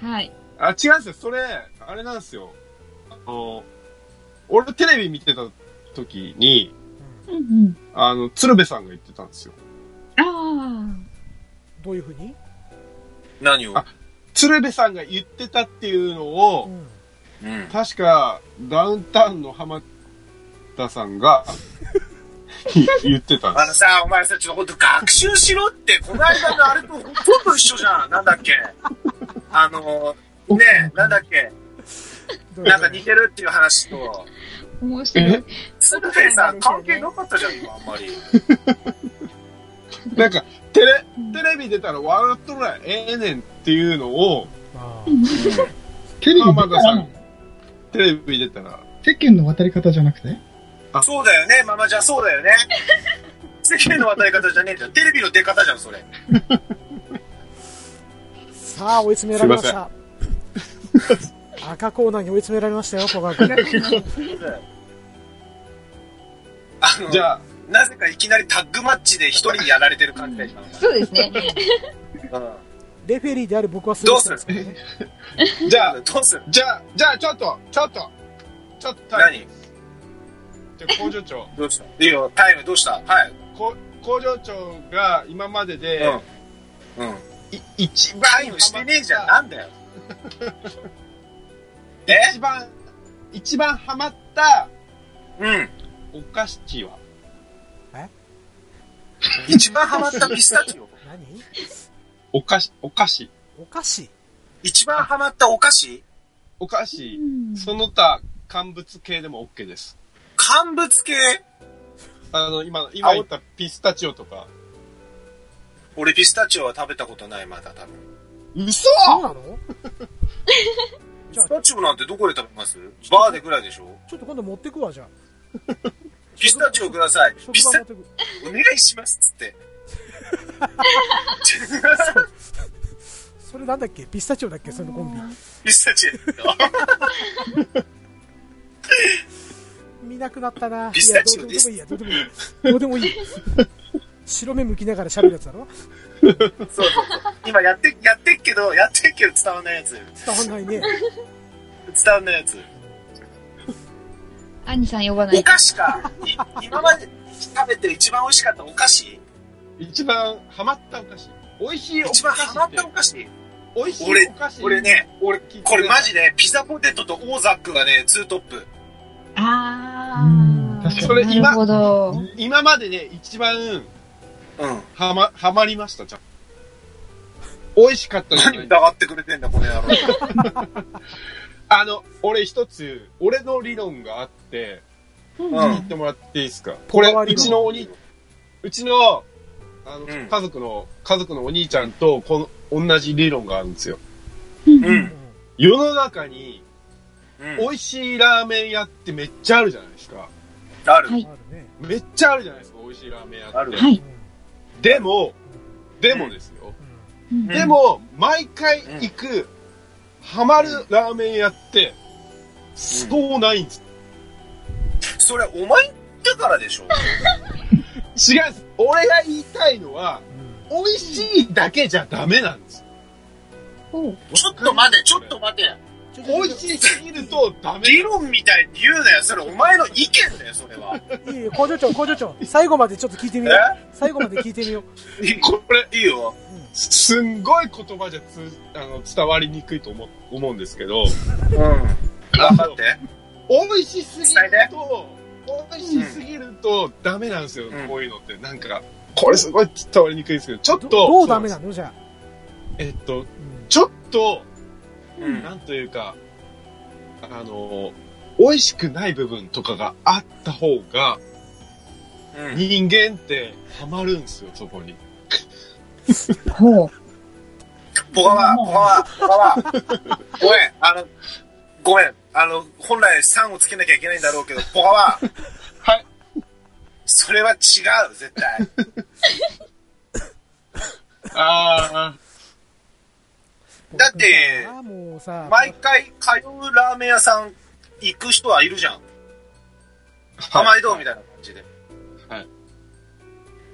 Speaker 6: はい。
Speaker 2: あ、違うんですよ。それ、あれなんですよ。あの、俺テレビ見てた時に、
Speaker 6: うんうん。
Speaker 2: あの、鶴瓶さんが言ってたんですよ。
Speaker 6: ああ。
Speaker 1: どういうふうに？
Speaker 3: 何を？
Speaker 2: あ鶴瓶さんが言ってたっていうのを
Speaker 1: う、ん。
Speaker 3: うん。
Speaker 2: 確か、ダウンタウンの浜田さんが 言ってたんです。
Speaker 3: あのさ、お前さ、ちょっとほんと学習しろって、この間のあれとほとんど一緒じゃん。なんだっけあの、ねえ、なんだっけ？なんか似てるっていう話と、
Speaker 6: 面白い。
Speaker 3: 鶴瓶さん関係なかったじゃん、今、あんまり。
Speaker 2: なんか、テレ、テレビ出たら笑っとるらええねんっていうのを、
Speaker 1: あ
Speaker 5: テレビ出たら、
Speaker 2: テレビ出たら、
Speaker 5: 世間の渡り方じゃなくて？
Speaker 3: そうだよね、ママちゃん、そうだよね。世間の渡り方じゃねえじゃん。テレビの出方じゃん、それ。
Speaker 1: ーさあ、追い詰められました。赤コーナーに追い詰められましたよ、小川君。
Speaker 3: あの、
Speaker 2: じゃあ、
Speaker 3: なぜかいきなりタッグマッチで一人にやられてる感じで、今。
Speaker 6: そうですね。
Speaker 3: うん
Speaker 1: レフェリーである僕はそう
Speaker 3: どうする
Speaker 1: ですね。
Speaker 2: じゃあ、
Speaker 3: どうする？
Speaker 2: じゃあ、じゃあ、ちょっと、ちょっと、ちょっと、
Speaker 3: 何？
Speaker 2: じゃあ、工場長、
Speaker 3: どうした？いいよ、タイムどうした？はい。
Speaker 2: こ工場長が今までで、
Speaker 3: うん。うん。
Speaker 2: い一番
Speaker 3: してねえじゃん。なんだよ。え
Speaker 2: 一番、一番ハマった
Speaker 3: うん。
Speaker 2: お菓子は？
Speaker 3: 一番ハマったピスタチオ。
Speaker 1: 何？
Speaker 2: お菓子、お菓子。
Speaker 1: お菓子？
Speaker 3: 一番ハマったお菓子？
Speaker 2: お菓子
Speaker 6: う、ん
Speaker 2: その他乾物系でも OK です。
Speaker 3: 乾物系？
Speaker 2: あの、今、今言ったピスタチオとか。
Speaker 3: 俺ピスタチオは食べたことない、まだ多分。
Speaker 2: 嘘
Speaker 1: そうなの？
Speaker 3: ピスタチオなんてどこで食べます？バーでぐらいでしょ？
Speaker 1: ちょっと今度持ってくわ、じゃあ。
Speaker 3: ピスタチオください。ピスタ
Speaker 1: 職場持ってく。
Speaker 3: お願いしますっつって。
Speaker 1: それなんだっけ？ピスタチオだっけ？そのコンビ。
Speaker 3: ピスタチオ。
Speaker 1: 見なくなったな。
Speaker 3: ピスタチオ
Speaker 1: いや
Speaker 3: です
Speaker 1: どうでもいいや、どうでもいい。どうでもいい。白目向きながら喋るやつだろ
Speaker 3: そうそうそう。今やって、やってっけど、やってっけど伝わんないやつ。
Speaker 1: 伝わんないね。
Speaker 3: 伝わんないやつ。
Speaker 6: アニさん呼ばない
Speaker 3: お。菓子か。い今まで食べて一番美味しかったお菓子？
Speaker 2: 一番ハマったお菓子。美味しいお菓子
Speaker 3: 一番ハマったお。菓子？
Speaker 2: 美味しい
Speaker 3: 俺
Speaker 2: お菓子。
Speaker 3: 俺ね、
Speaker 2: 俺聞いて
Speaker 3: これマジで、ピザポテトとオーザックがね、ツートップ。
Speaker 6: あ
Speaker 5: うん
Speaker 6: ー。
Speaker 5: 確かに
Speaker 2: それ今
Speaker 6: なるほど。
Speaker 2: 今までね、一番
Speaker 3: うん。
Speaker 2: はま、はまりました、じゃん。美味しかったじゃない
Speaker 3: 何疑ってくれてんだ、この野郎。
Speaker 2: あの、俺一つ、俺の理論があって、
Speaker 3: うん
Speaker 2: 言ってもらっていいですか？これ、うちのおに、うちの、あの、
Speaker 3: うん
Speaker 2: 家族の、家族のお兄ちゃんと、この、同じ理論があるんですよ。
Speaker 3: う。
Speaker 1: うんん。
Speaker 2: 世の中に、
Speaker 3: うん。
Speaker 2: 美味しいラーメン屋ってめっちゃあるじゃないですか。
Speaker 3: ある。
Speaker 6: はい
Speaker 1: あるね。
Speaker 2: めっちゃあるじゃないですか、美味しいラーメン屋って。
Speaker 3: ある
Speaker 6: はい。
Speaker 2: でも、でもですよ。
Speaker 6: うん
Speaker 2: でも、毎回行く、ハマるラーメン屋って、そうないんです。
Speaker 3: それ、お前だからでしょ
Speaker 2: 違うんです。俺が言いたいのは、
Speaker 1: うん。
Speaker 2: 美味しいだけじゃダメなんです。
Speaker 3: ちょっと待て、ちょっと待て。
Speaker 1: ちょ
Speaker 2: 美味しすぎるとダメ。
Speaker 3: 理論みたいに言うなよ。それ、お前の意見だよ、それは。
Speaker 1: いいよ、工場長、工場長。最後までちょっと聞いてみよう。最後まで聞いてみよう。
Speaker 3: これ、いいよ。
Speaker 2: すんごい言葉じゃつあの伝わりにくいと思思うんですけど、
Speaker 3: うん。頑張って。
Speaker 2: 美味しすぎる
Speaker 3: 伝えて
Speaker 2: と、美味しすぎるとダメなんですよ、
Speaker 3: うん
Speaker 2: こういうのって。なんか、これすごい伝わりにくいですけど、ちょっと、
Speaker 1: どうダメなのじゃあ。
Speaker 2: えっと、
Speaker 1: うん
Speaker 2: ちょっと、
Speaker 3: うん。
Speaker 2: なんというか、あの、美味しくない部分とかがあった方が、
Speaker 3: うん。
Speaker 2: 人間ってハマるんですよ、そこに。
Speaker 6: ほう。
Speaker 3: ポガワ、ポガワ、ポガワ。ごめん、あの、ごめん。あの、本来3をつけなきゃいけないんだろうけど、ポガワ。
Speaker 2: はい。
Speaker 3: それは違う、絶対。
Speaker 2: あ
Speaker 3: だって
Speaker 1: もうさ、
Speaker 3: 毎回通うラーメン屋さん行く人はいるじゃん。
Speaker 2: あ。
Speaker 3: 浜井堂みたいな感じで。
Speaker 2: はい。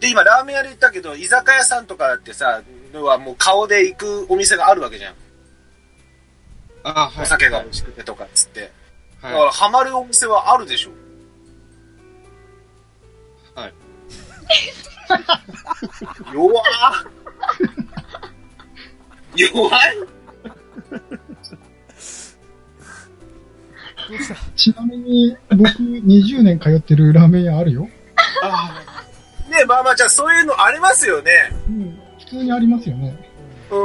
Speaker 3: で、今ラーメン屋で行ったけど、居酒屋さんとかってさ、のはもう顔で行くお店があるわけじゃん。
Speaker 2: あはい。
Speaker 3: お酒が美味しくてとかっつって。だ
Speaker 2: はい。
Speaker 3: から、ハマるお店はあるでしょ。
Speaker 2: はい。
Speaker 3: 弱弱い
Speaker 1: どうした？
Speaker 5: ちなみに、僕20年通ってるラーメン屋あるよ。
Speaker 2: あ
Speaker 3: ねえ、まあまあ、じゃあそういうのありますよね。
Speaker 5: うん。普通にありますよね。
Speaker 3: う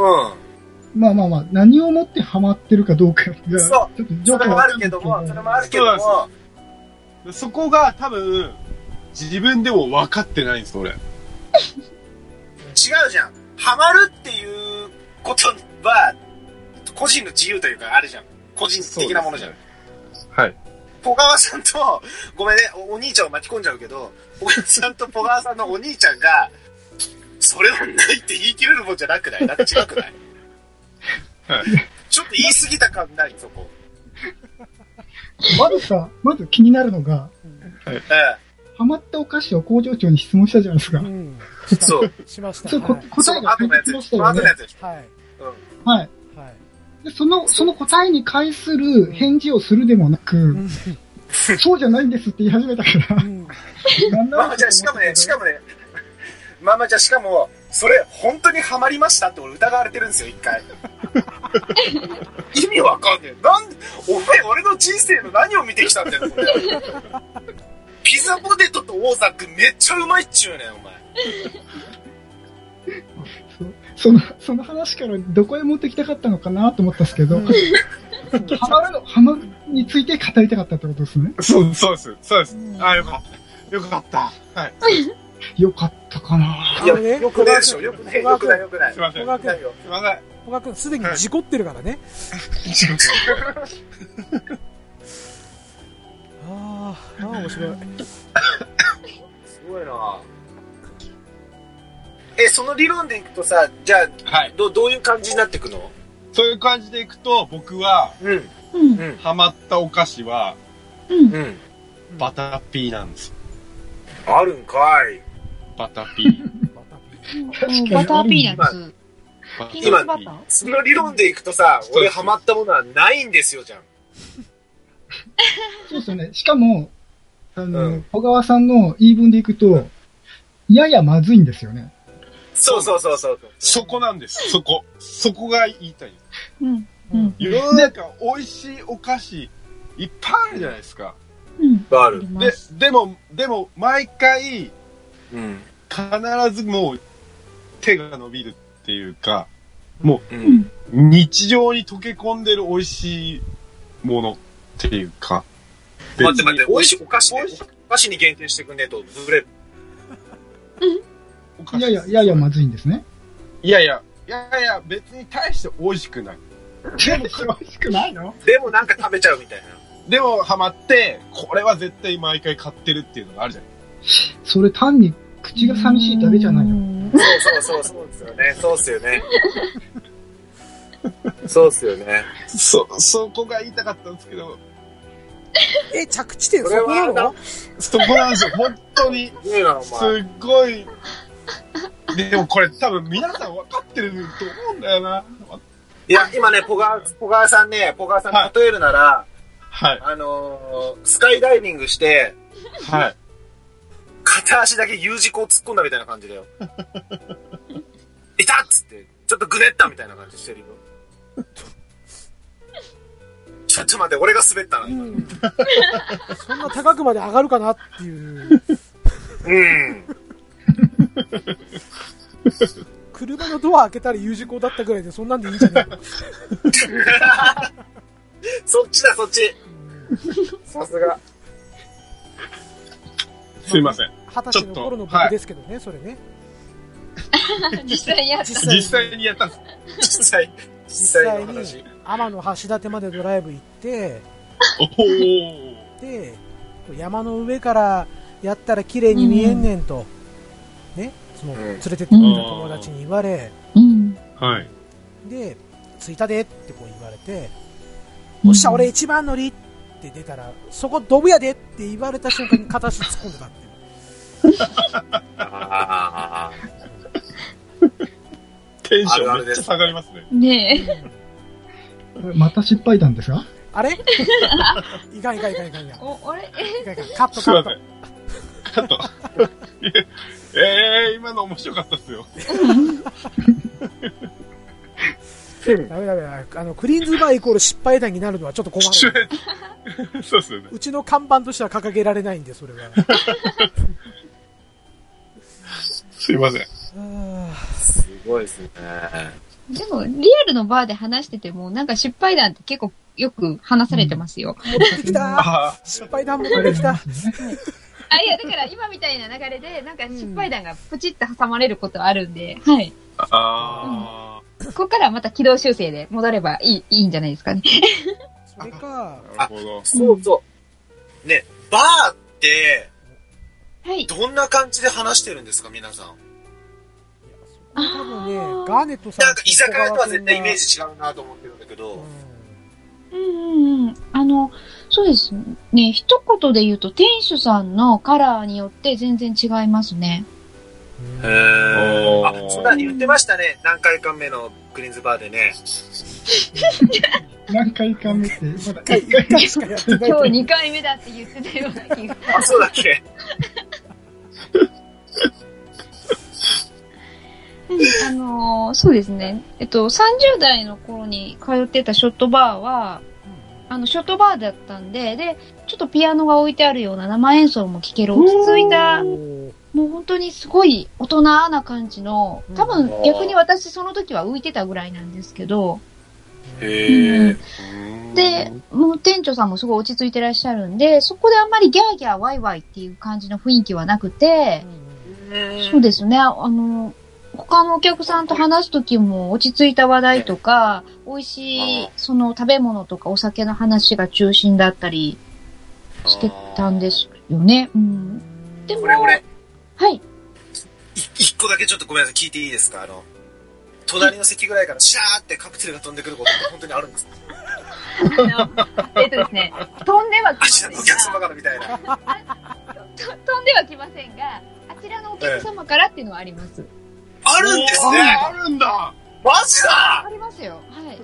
Speaker 3: ん。
Speaker 5: まあまあまあ、何をもってハマってるかどうかが、
Speaker 3: そう
Speaker 5: ちょっと
Speaker 3: それもあるけども、それもあるけども、
Speaker 2: ーそこが多分、自分でも分かってないんです、俺。
Speaker 3: 違うじゃん。ハマるっていうことは、個人の自由というか、あるじゃん。個人的なものじゃん。
Speaker 2: はい。
Speaker 3: 小川さんと、ごめんね、おお兄ちゃんを巻き込んじゃうけど、小川さんと小川さんのお兄ちゃんが、それはないって言い切れるもんじゃなくない？なんか違くない？
Speaker 2: はい。
Speaker 3: ちょっと言い過ぎた感ない？そこ。
Speaker 5: まずさ、まず気になるのが、
Speaker 3: え
Speaker 5: ハマったお菓子を工場長に質問したじゃないですか。
Speaker 1: うん。
Speaker 3: え。そう。
Speaker 1: しました。
Speaker 5: それこ
Speaker 1: はい。
Speaker 3: そ
Speaker 5: 答えが返ってきましたよね。
Speaker 3: の後のやつでし
Speaker 1: はい。
Speaker 3: ょ。うん。
Speaker 5: はい。その、その答えに返する返事をするでもなく、
Speaker 1: うん
Speaker 5: そうじゃないんですって言い始めたから、
Speaker 1: うん
Speaker 5: なんだ
Speaker 3: まあ、じゃあ、しかもね、しかもね、まあまあじゃあしかも、それ本当にハマりましたって俺疑われてるんですよ、一回。意味わかんねえ。なんで、お前俺の人生の何を見てきたんだよ、これ。ピザポテトと大ザックめっちゃうまいっちゅうねん、お前。
Speaker 5: その、その話からどこへ持ってきたかったのかなと思ったんですけど、ハマるの、ハマるについて語りたかったってことですね。
Speaker 2: そう、そうです。そうです。ああ、よかった。よかった。はい。
Speaker 5: よかったかない
Speaker 3: や、よくないでしょ、よくない、よくない、よくない
Speaker 2: すい。ません。すいません。
Speaker 1: 小川君すでに事故ってるからね。あーあー、面白い。
Speaker 3: すごいなえ、その理論でいくとさ、じゃあ、
Speaker 2: はい。
Speaker 3: ど、どういう感じになっていくの？
Speaker 2: そういう感じでいくと、僕は、
Speaker 3: うん、
Speaker 6: うん。
Speaker 3: うん、
Speaker 2: ハマったお菓子は、
Speaker 3: うん。
Speaker 2: バターピーなんです。
Speaker 3: あるんかい。
Speaker 2: バターピー。
Speaker 6: バターピーナッツ。
Speaker 2: バ
Speaker 6: ピーナッツバター？
Speaker 3: その理論でいくとさ、俺ハマったものはないんですよ、じゃん。
Speaker 5: そうですよね。しかも、あの、
Speaker 3: うん
Speaker 5: 小川さんの言い分でいくと、ややまずいんですよね。
Speaker 3: そうそうそうそう。
Speaker 2: そこなんです。そこ。そこが言いたいです。
Speaker 6: うん。うん。
Speaker 2: 世の中美味しいお菓子いっぱいあるじゃないですか。
Speaker 6: うん。
Speaker 3: ある
Speaker 6: りま
Speaker 2: ですでも、でも、毎回、
Speaker 3: うん。
Speaker 2: 必ずもう、手が伸びるっていうか、も
Speaker 3: うん。
Speaker 2: う、日常に溶け込んでる美味しいものっていうか。
Speaker 3: 待って待って、美味しい
Speaker 2: い。
Speaker 3: お菓子お菓子に限定してくんねえとずれる。
Speaker 2: お菓子
Speaker 5: やや、ややまずいんですね。
Speaker 2: いやいや、いやいや、別に大して美味しくない。
Speaker 5: でも、美味しくないの？
Speaker 3: でもなんか食べちゃうみたいな。
Speaker 2: でも、ハマって、これは絶対毎回買ってるっていうのがあるじゃない
Speaker 5: それ単に口が寂しいだけじゃないよ。
Speaker 6: うん
Speaker 3: そうそうそう、そうですよね。そうっすよね。そうっすよね。
Speaker 2: そ、そこが言いたかったんですけど、
Speaker 1: え、着地点そこな
Speaker 3: は
Speaker 1: の
Speaker 2: そこなんですよ。本当に、
Speaker 3: す。
Speaker 2: っごい。でもこれ多分皆さん分かってると思うんだよな。
Speaker 3: いや、今ね、ポガ、ポガーさんね、ポガーさ
Speaker 2: は
Speaker 3: ん例えるなら、
Speaker 2: はい。
Speaker 3: あのー、スカイダイビングして、
Speaker 2: はい。
Speaker 3: 片足だけ U 字工突っ込んだみたいな感じだよ。いたっつって、ちょっとぐねったみたいな感じしてるよ。ちょっと待って、俺が滑ったな、今。
Speaker 1: うんそんな高くまで上がるかなっていう。
Speaker 3: うん。
Speaker 1: 車のドア開けたら U 字工だったぐらいでそんなんでいいんじゃない？の
Speaker 3: そっちだ、そっち。さすが。
Speaker 2: すいません。
Speaker 1: 二十歳の頃の僕ですけどね、それね。
Speaker 6: 実際やった。
Speaker 1: 実際
Speaker 2: 実際にやったんです。
Speaker 3: 実際、実際の
Speaker 1: 実
Speaker 3: 話
Speaker 1: 際。に天の橋立までドライブ行って、
Speaker 2: おお。
Speaker 1: で、山の上からやったら綺麗に見えんねんと、ね、その、
Speaker 3: ん
Speaker 1: 連れてってくれた友達に言われ、
Speaker 6: うん。
Speaker 2: はい。
Speaker 1: で、着いたでってこう言われて、おっしゃ、俺一番乗りって出たら、そこドブやでって言われた瞬間に片足突っ込んでたっていう。
Speaker 3: あ
Speaker 2: テンションめっちゃ下がりますね。
Speaker 6: ね
Speaker 5: また失敗談ですか？
Speaker 1: あれ？いかんいかんいかんいかんいかん。
Speaker 6: え。お、あれ？
Speaker 1: いかんいかん。カットカット
Speaker 2: すいませ。ん。カット。え えー、今の面白かったっすよ。
Speaker 1: ダメダメダメ。あの、クリーンズバーイコール失敗談になるのはちょっと困る。
Speaker 2: そうっすよね。
Speaker 1: うちの看板としては掲げられないんで、それは。
Speaker 2: すいません。
Speaker 1: あ
Speaker 3: すごいですね。
Speaker 6: でも、リアルのバーで話してても、なんか失敗談って結構よく話されてますよ。
Speaker 1: ー戻ってきた
Speaker 2: あ
Speaker 1: 失敗談戻ってきた
Speaker 6: あ、いや、だから今みたいな流れで、なんか失敗談がプチって挟まれることあるんで、はい。
Speaker 2: あ。あ
Speaker 6: ここからまた軌道修正で戻ればいい、いいんじゃないですかね。
Speaker 1: それか、
Speaker 2: あ。なるほど。
Speaker 3: そうそう。ね、バーって、
Speaker 6: はい。
Speaker 3: どんな感じで話してるんですか、皆さん。
Speaker 1: 多分ねガーネットさん
Speaker 3: なんか居酒屋とは絶対イメージ違うなと思ってるんだけど。
Speaker 6: うんうんうん。あの、そうですね。一言で言うと、店主さんのカラーによって全然違いますね。
Speaker 3: へ
Speaker 2: お
Speaker 3: ー。
Speaker 2: ー
Speaker 3: あ、そんなに言ってましたね。何回か目のクリーンズバーでね。
Speaker 5: 何回か目って、まだ
Speaker 1: 一回、しかやってないけど。
Speaker 6: 今日2回目だって言ってたような気が。
Speaker 3: あ、そうだっけ？
Speaker 6: のーそうですね。えっと、30代の頃に通ってたショットバーは、あの、ショットバーだったんで、で、ちょっとピアノが置いてあるような生演奏も聴ける落ち着いた、もう本当にすごい大人な感じの、多分
Speaker 3: うん
Speaker 6: 逆に私その時は浮いてたぐらいなんですけど、
Speaker 3: へえ。
Speaker 6: で、もう店長さんもすごい落ち着いてらっしゃるんで、そこであんまりギャーギャーワイワイっていう感じの雰囲気はなくて、そうですね、あの、他のお客さんと話すときも落ち着いた話題とか、美味しい、その食べ物とかお酒の話が中心だったりしてたんですよね。うん。でも、
Speaker 3: これ俺、
Speaker 6: はい。
Speaker 3: い一個だけちょっとごめんなさい、聞いていいですか？あの、隣の席ぐらいからシャーってカクテルが飛んでくることって本当にあるんですか
Speaker 6: えっとですね、飛んではきませんが
Speaker 3: らのお客様からみたいな。
Speaker 6: と飛んではきませんが、あちらのお客様からっていうのはあります。
Speaker 3: あるんですね。
Speaker 2: あるんだ。
Speaker 3: マジだ。
Speaker 6: ありますよ。はい。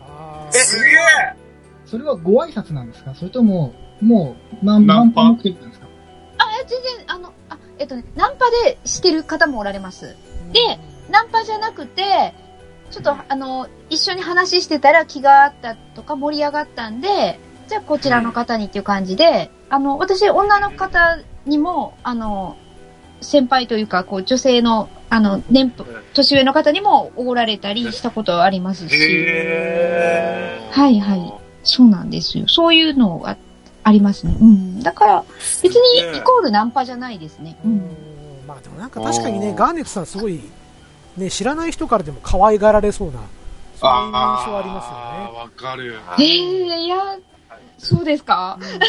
Speaker 1: あ
Speaker 3: え、すげえ。
Speaker 5: それはご挨拶なんですか？それとも、もう、ナン
Speaker 2: ナンパ？
Speaker 5: ナンパ目的なんですか？
Speaker 6: あ、全然、あの、あ、えっとね、ナンパでしてる方もおられます。で、ナンパじゃなくて、ちょっと、あの、一緒に話してたら気があったとか盛り上がったんで、じゃあこちらの方にっていう感じで、あの、私、女の方にも、あの、先輩というか、こう、女性の、あの、年俸、年上の方にもおごられたりしたことはありますし。
Speaker 3: へ
Speaker 6: はいはい。そうなんですよ。そういうのがありますね。うん。だから、別にイコールナンパじゃないですね。う。
Speaker 1: うんんまあでもなんか確かにね、ガーネットさんすごい、ね、知らない人からでも可愛がられそうな、そういう印象あります
Speaker 2: あーわかる。
Speaker 6: ええいや、そうですか？
Speaker 1: よね。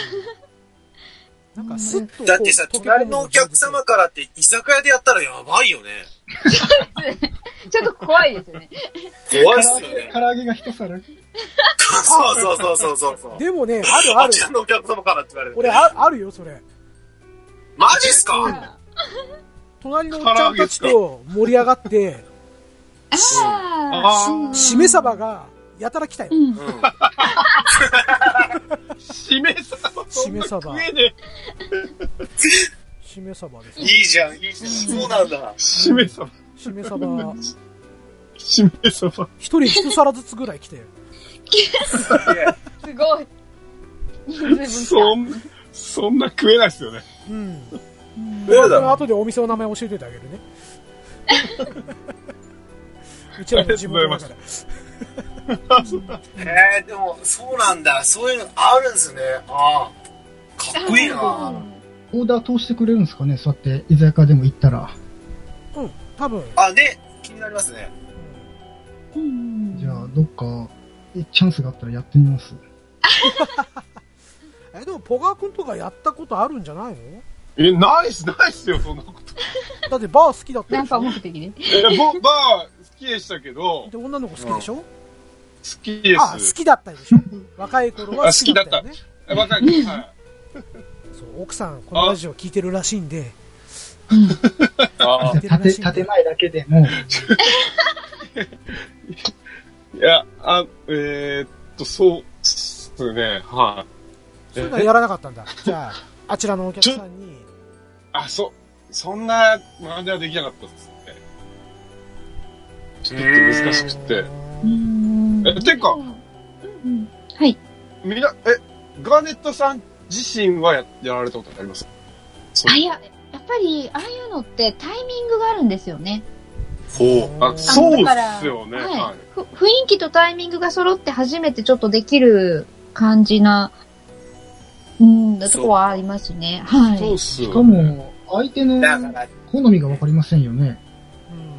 Speaker 1: なんかスッと
Speaker 3: だってさ、隣のお客様からって居酒屋でやったらやばいよね。
Speaker 6: ちょっと怖いですよね。
Speaker 3: 怖いっすよね。
Speaker 5: 唐揚げが一皿。
Speaker 3: そうそうそうそうそうそう。
Speaker 1: でもね、あるある
Speaker 3: あち。らのお客様からって言われて。
Speaker 1: 俺ああるよ、それ。
Speaker 3: マジっすか？
Speaker 1: 隣のおっちゃんたちと盛り上がって、
Speaker 6: あ
Speaker 2: あ
Speaker 1: しめ鯖がやたら来たよ
Speaker 6: う。ん。
Speaker 3: うん。
Speaker 2: しめさば。
Speaker 1: しめ鯖
Speaker 2: 食えね
Speaker 1: しめ鯖です。
Speaker 3: いいじゃん、いいじゃん。そうなんだ。
Speaker 2: え。しめさば。
Speaker 1: しめ鯖、
Speaker 2: しめさば。
Speaker 1: 一人一皿ずつぐらい来て。
Speaker 6: すごい。
Speaker 2: そん、そんな食えないっすよね。
Speaker 1: うん。
Speaker 3: そうだろ。
Speaker 1: 後でお店の名前教えておいてあげるね。うちらの地元だから。
Speaker 3: へ え、でも、そうなんだ。そういうのあるんですね。ああ。かっこいい
Speaker 6: た。
Speaker 3: な。
Speaker 5: オーダー通してくれるんですかね？そうやって居酒屋でも行ったら。
Speaker 1: うん、多分。
Speaker 3: あ、ね、気になりますね。
Speaker 6: うん
Speaker 5: じゃあ、どっか、えチャンスがあったらやってみます？
Speaker 1: え、でも、ポガー君とかやったことあるんじゃないの？
Speaker 2: え、ないっす、ないっすよ、そんなこと。
Speaker 1: だってバー好きだった
Speaker 6: ナンパ
Speaker 1: でしょ
Speaker 6: 目的で。
Speaker 2: え、ぼ、バー好きでしたけど、
Speaker 1: で、女の子好きでしょ？
Speaker 2: 好きで
Speaker 1: あ、好
Speaker 2: す。
Speaker 1: きだったでしょ？若い頃は好きだったよね。
Speaker 2: えわかる。はい。
Speaker 1: そう、奥さん、このラジオ聞いてるらしいんで、
Speaker 3: あ
Speaker 1: 聞いて。
Speaker 5: 建前だけでも、
Speaker 2: いや、あ、えー、っと、そうっすね、はい。
Speaker 1: そういうのはやらなかったんだ。じゃあ、あちらのお客さんに、
Speaker 2: あ、そ、そんなまではできなかったっすね。ちょっと難しくて。
Speaker 6: うん
Speaker 2: えてか
Speaker 6: うんはい。
Speaker 2: みな、え、ガーネットさん自身はややられたことあります？
Speaker 6: あ、いや、やっぱり、ああいうのってタイミングがあるんですよね。
Speaker 2: ほう。あ、そうっ
Speaker 6: だから
Speaker 2: すよね。
Speaker 6: はい
Speaker 2: はい。
Speaker 6: ふ雰囲気とタイミングが揃って初めてちょっとできる感じな、うん、とこはありますね。はい。
Speaker 2: そうっすよ
Speaker 5: しかも、相手の好みがわかりませんよね。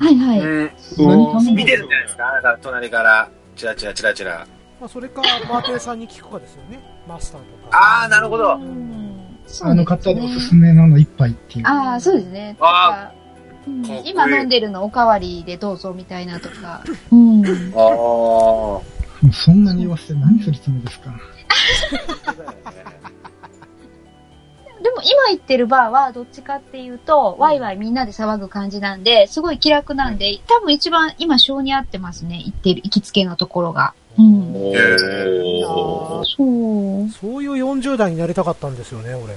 Speaker 1: うん
Speaker 6: はいはい。
Speaker 3: うん。
Speaker 2: そう
Speaker 5: 何
Speaker 3: 見てるんじゃないですか？だから隣から、チラチラチラチラ。
Speaker 1: まあ、それか、バーテンさんに聞くかですよね。マスターとか。
Speaker 3: ああ、なるほど。
Speaker 6: うん
Speaker 5: あの方でおすすめなの一杯っていう。
Speaker 6: ああ、そうですね。と
Speaker 3: あ
Speaker 6: かうん今飲んでるのおかわりでどうぞみたいなとか。うん。
Speaker 3: ああ。
Speaker 5: もうそんなに言わせて何するつもりですか？
Speaker 6: でも今行ってるバーはどっちかっていうと、ワイワイみんなで騒ぐ感じなんで、すごい気楽なんで、多分一番今性に合ってますね。行ってる、行きつけのところが。うん。
Speaker 2: お
Speaker 3: へ
Speaker 2: ー。
Speaker 6: そう。
Speaker 1: そういう40代になりたかったんですよね、俺。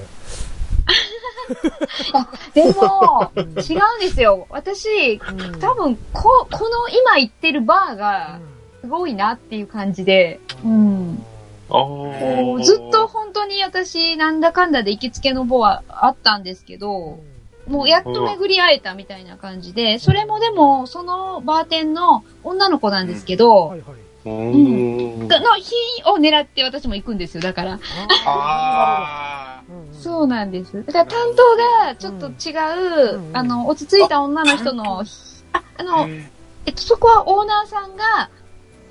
Speaker 6: でも、違うんですよ。私、
Speaker 1: うん
Speaker 6: 多分、こ、この今言ってるバーが、すごいなっていう感じで、うん。
Speaker 2: あ
Speaker 6: こうずっと本当に私、なんだかんだで行きつけのボはあったんですけど、もうやっと巡り会えたみたいな感じで、それもでも、そのバーテンの女の子なんですけど、
Speaker 1: はいはい。
Speaker 2: うーん。
Speaker 6: がの日を狙って私も行くんですよ、だから。そうなんです。だから担当がちょっと違う、
Speaker 1: うん
Speaker 6: あの、落ち着いた女の人の、あ、あ
Speaker 3: あ。
Speaker 6: の、えっと、そこはオーナーさんが、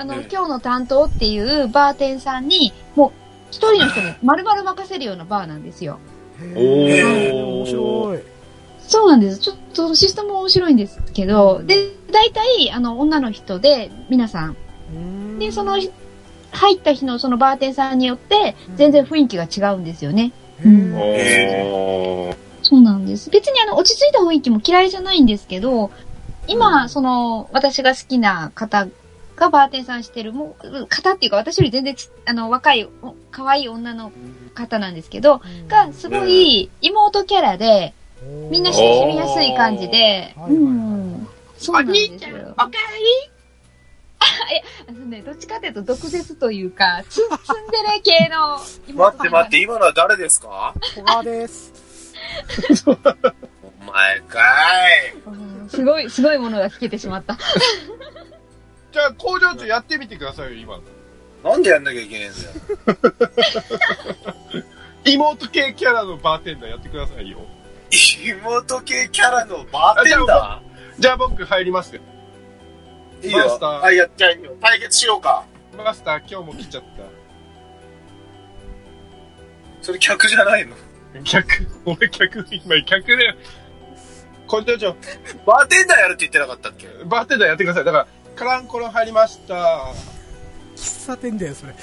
Speaker 6: あの、
Speaker 3: うん
Speaker 6: 今日の担当っていうバーテンさんに、もう、一人の人に 丸々任せるようなバーなんですよ。
Speaker 1: へ
Speaker 2: お
Speaker 1: ー
Speaker 2: ー
Speaker 1: 面白い。
Speaker 6: そうなんです。ちょっとシステム面白いんですけど、で、大体、あの、女の人で、皆さん。
Speaker 1: うん
Speaker 6: で、その、入った日のそのバーテンさんによって、全然雰囲気が違うんですよね。
Speaker 1: へー
Speaker 2: おー。
Speaker 6: そうなんです。別にあの、落ち着いた雰囲気も嫌いじゃないんですけど、今、その、私が好きな方がバーテンさんしてる、もう、方っていうか私より全然ち、あの、若い、お可愛い女の方なんですけど、が、すごい妹キャラで、みんな親しみやすい感じで、うん。そうなんですよ。
Speaker 3: おか
Speaker 6: あのね、どっちかというと毒舌というか、ツンツンデレ系の妹
Speaker 3: 待って待って、今のは誰ですか？
Speaker 1: 小川です。
Speaker 3: お前かい。
Speaker 6: うんすごい、すごいものが聞けてしまった。
Speaker 2: じゃあ、工場長やってみてくださいよ、今の。
Speaker 3: なんでやんなきゃいけねえんだよ。
Speaker 2: 妹系キャラのバーテンダーやってくださいよ。
Speaker 3: 妹系キャラのバーテンダ
Speaker 2: じゃあ僕入りますよ。
Speaker 3: ーいいよ
Speaker 2: マスタ。ー
Speaker 3: あ、いや、じゃあいいよ。対決しようか。
Speaker 2: マスター今日も来ちゃっ
Speaker 3: それ客じゃないの？
Speaker 2: た。客、俺客、今客だよ。工場長、
Speaker 3: バーテンダーやるって言ってなかったっけ？
Speaker 2: バーテンダーやってください。だから、カランコロン入りました。
Speaker 1: 喫茶店だよ、それ。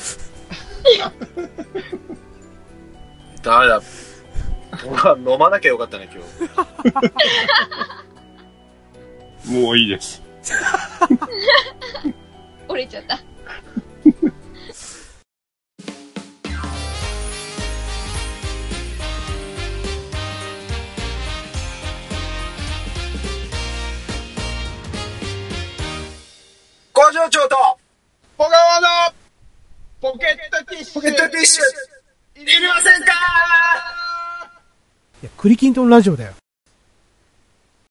Speaker 3: ダメだ。俺は飲まなきゃよかったね、今日。
Speaker 2: もういいです。
Speaker 6: 折れちゃった。
Speaker 3: 工場長と
Speaker 2: 小川のポケットティッシュ。
Speaker 3: ポケットティッシュ。いりませんか？
Speaker 1: いや、クリキントンラジオだよ。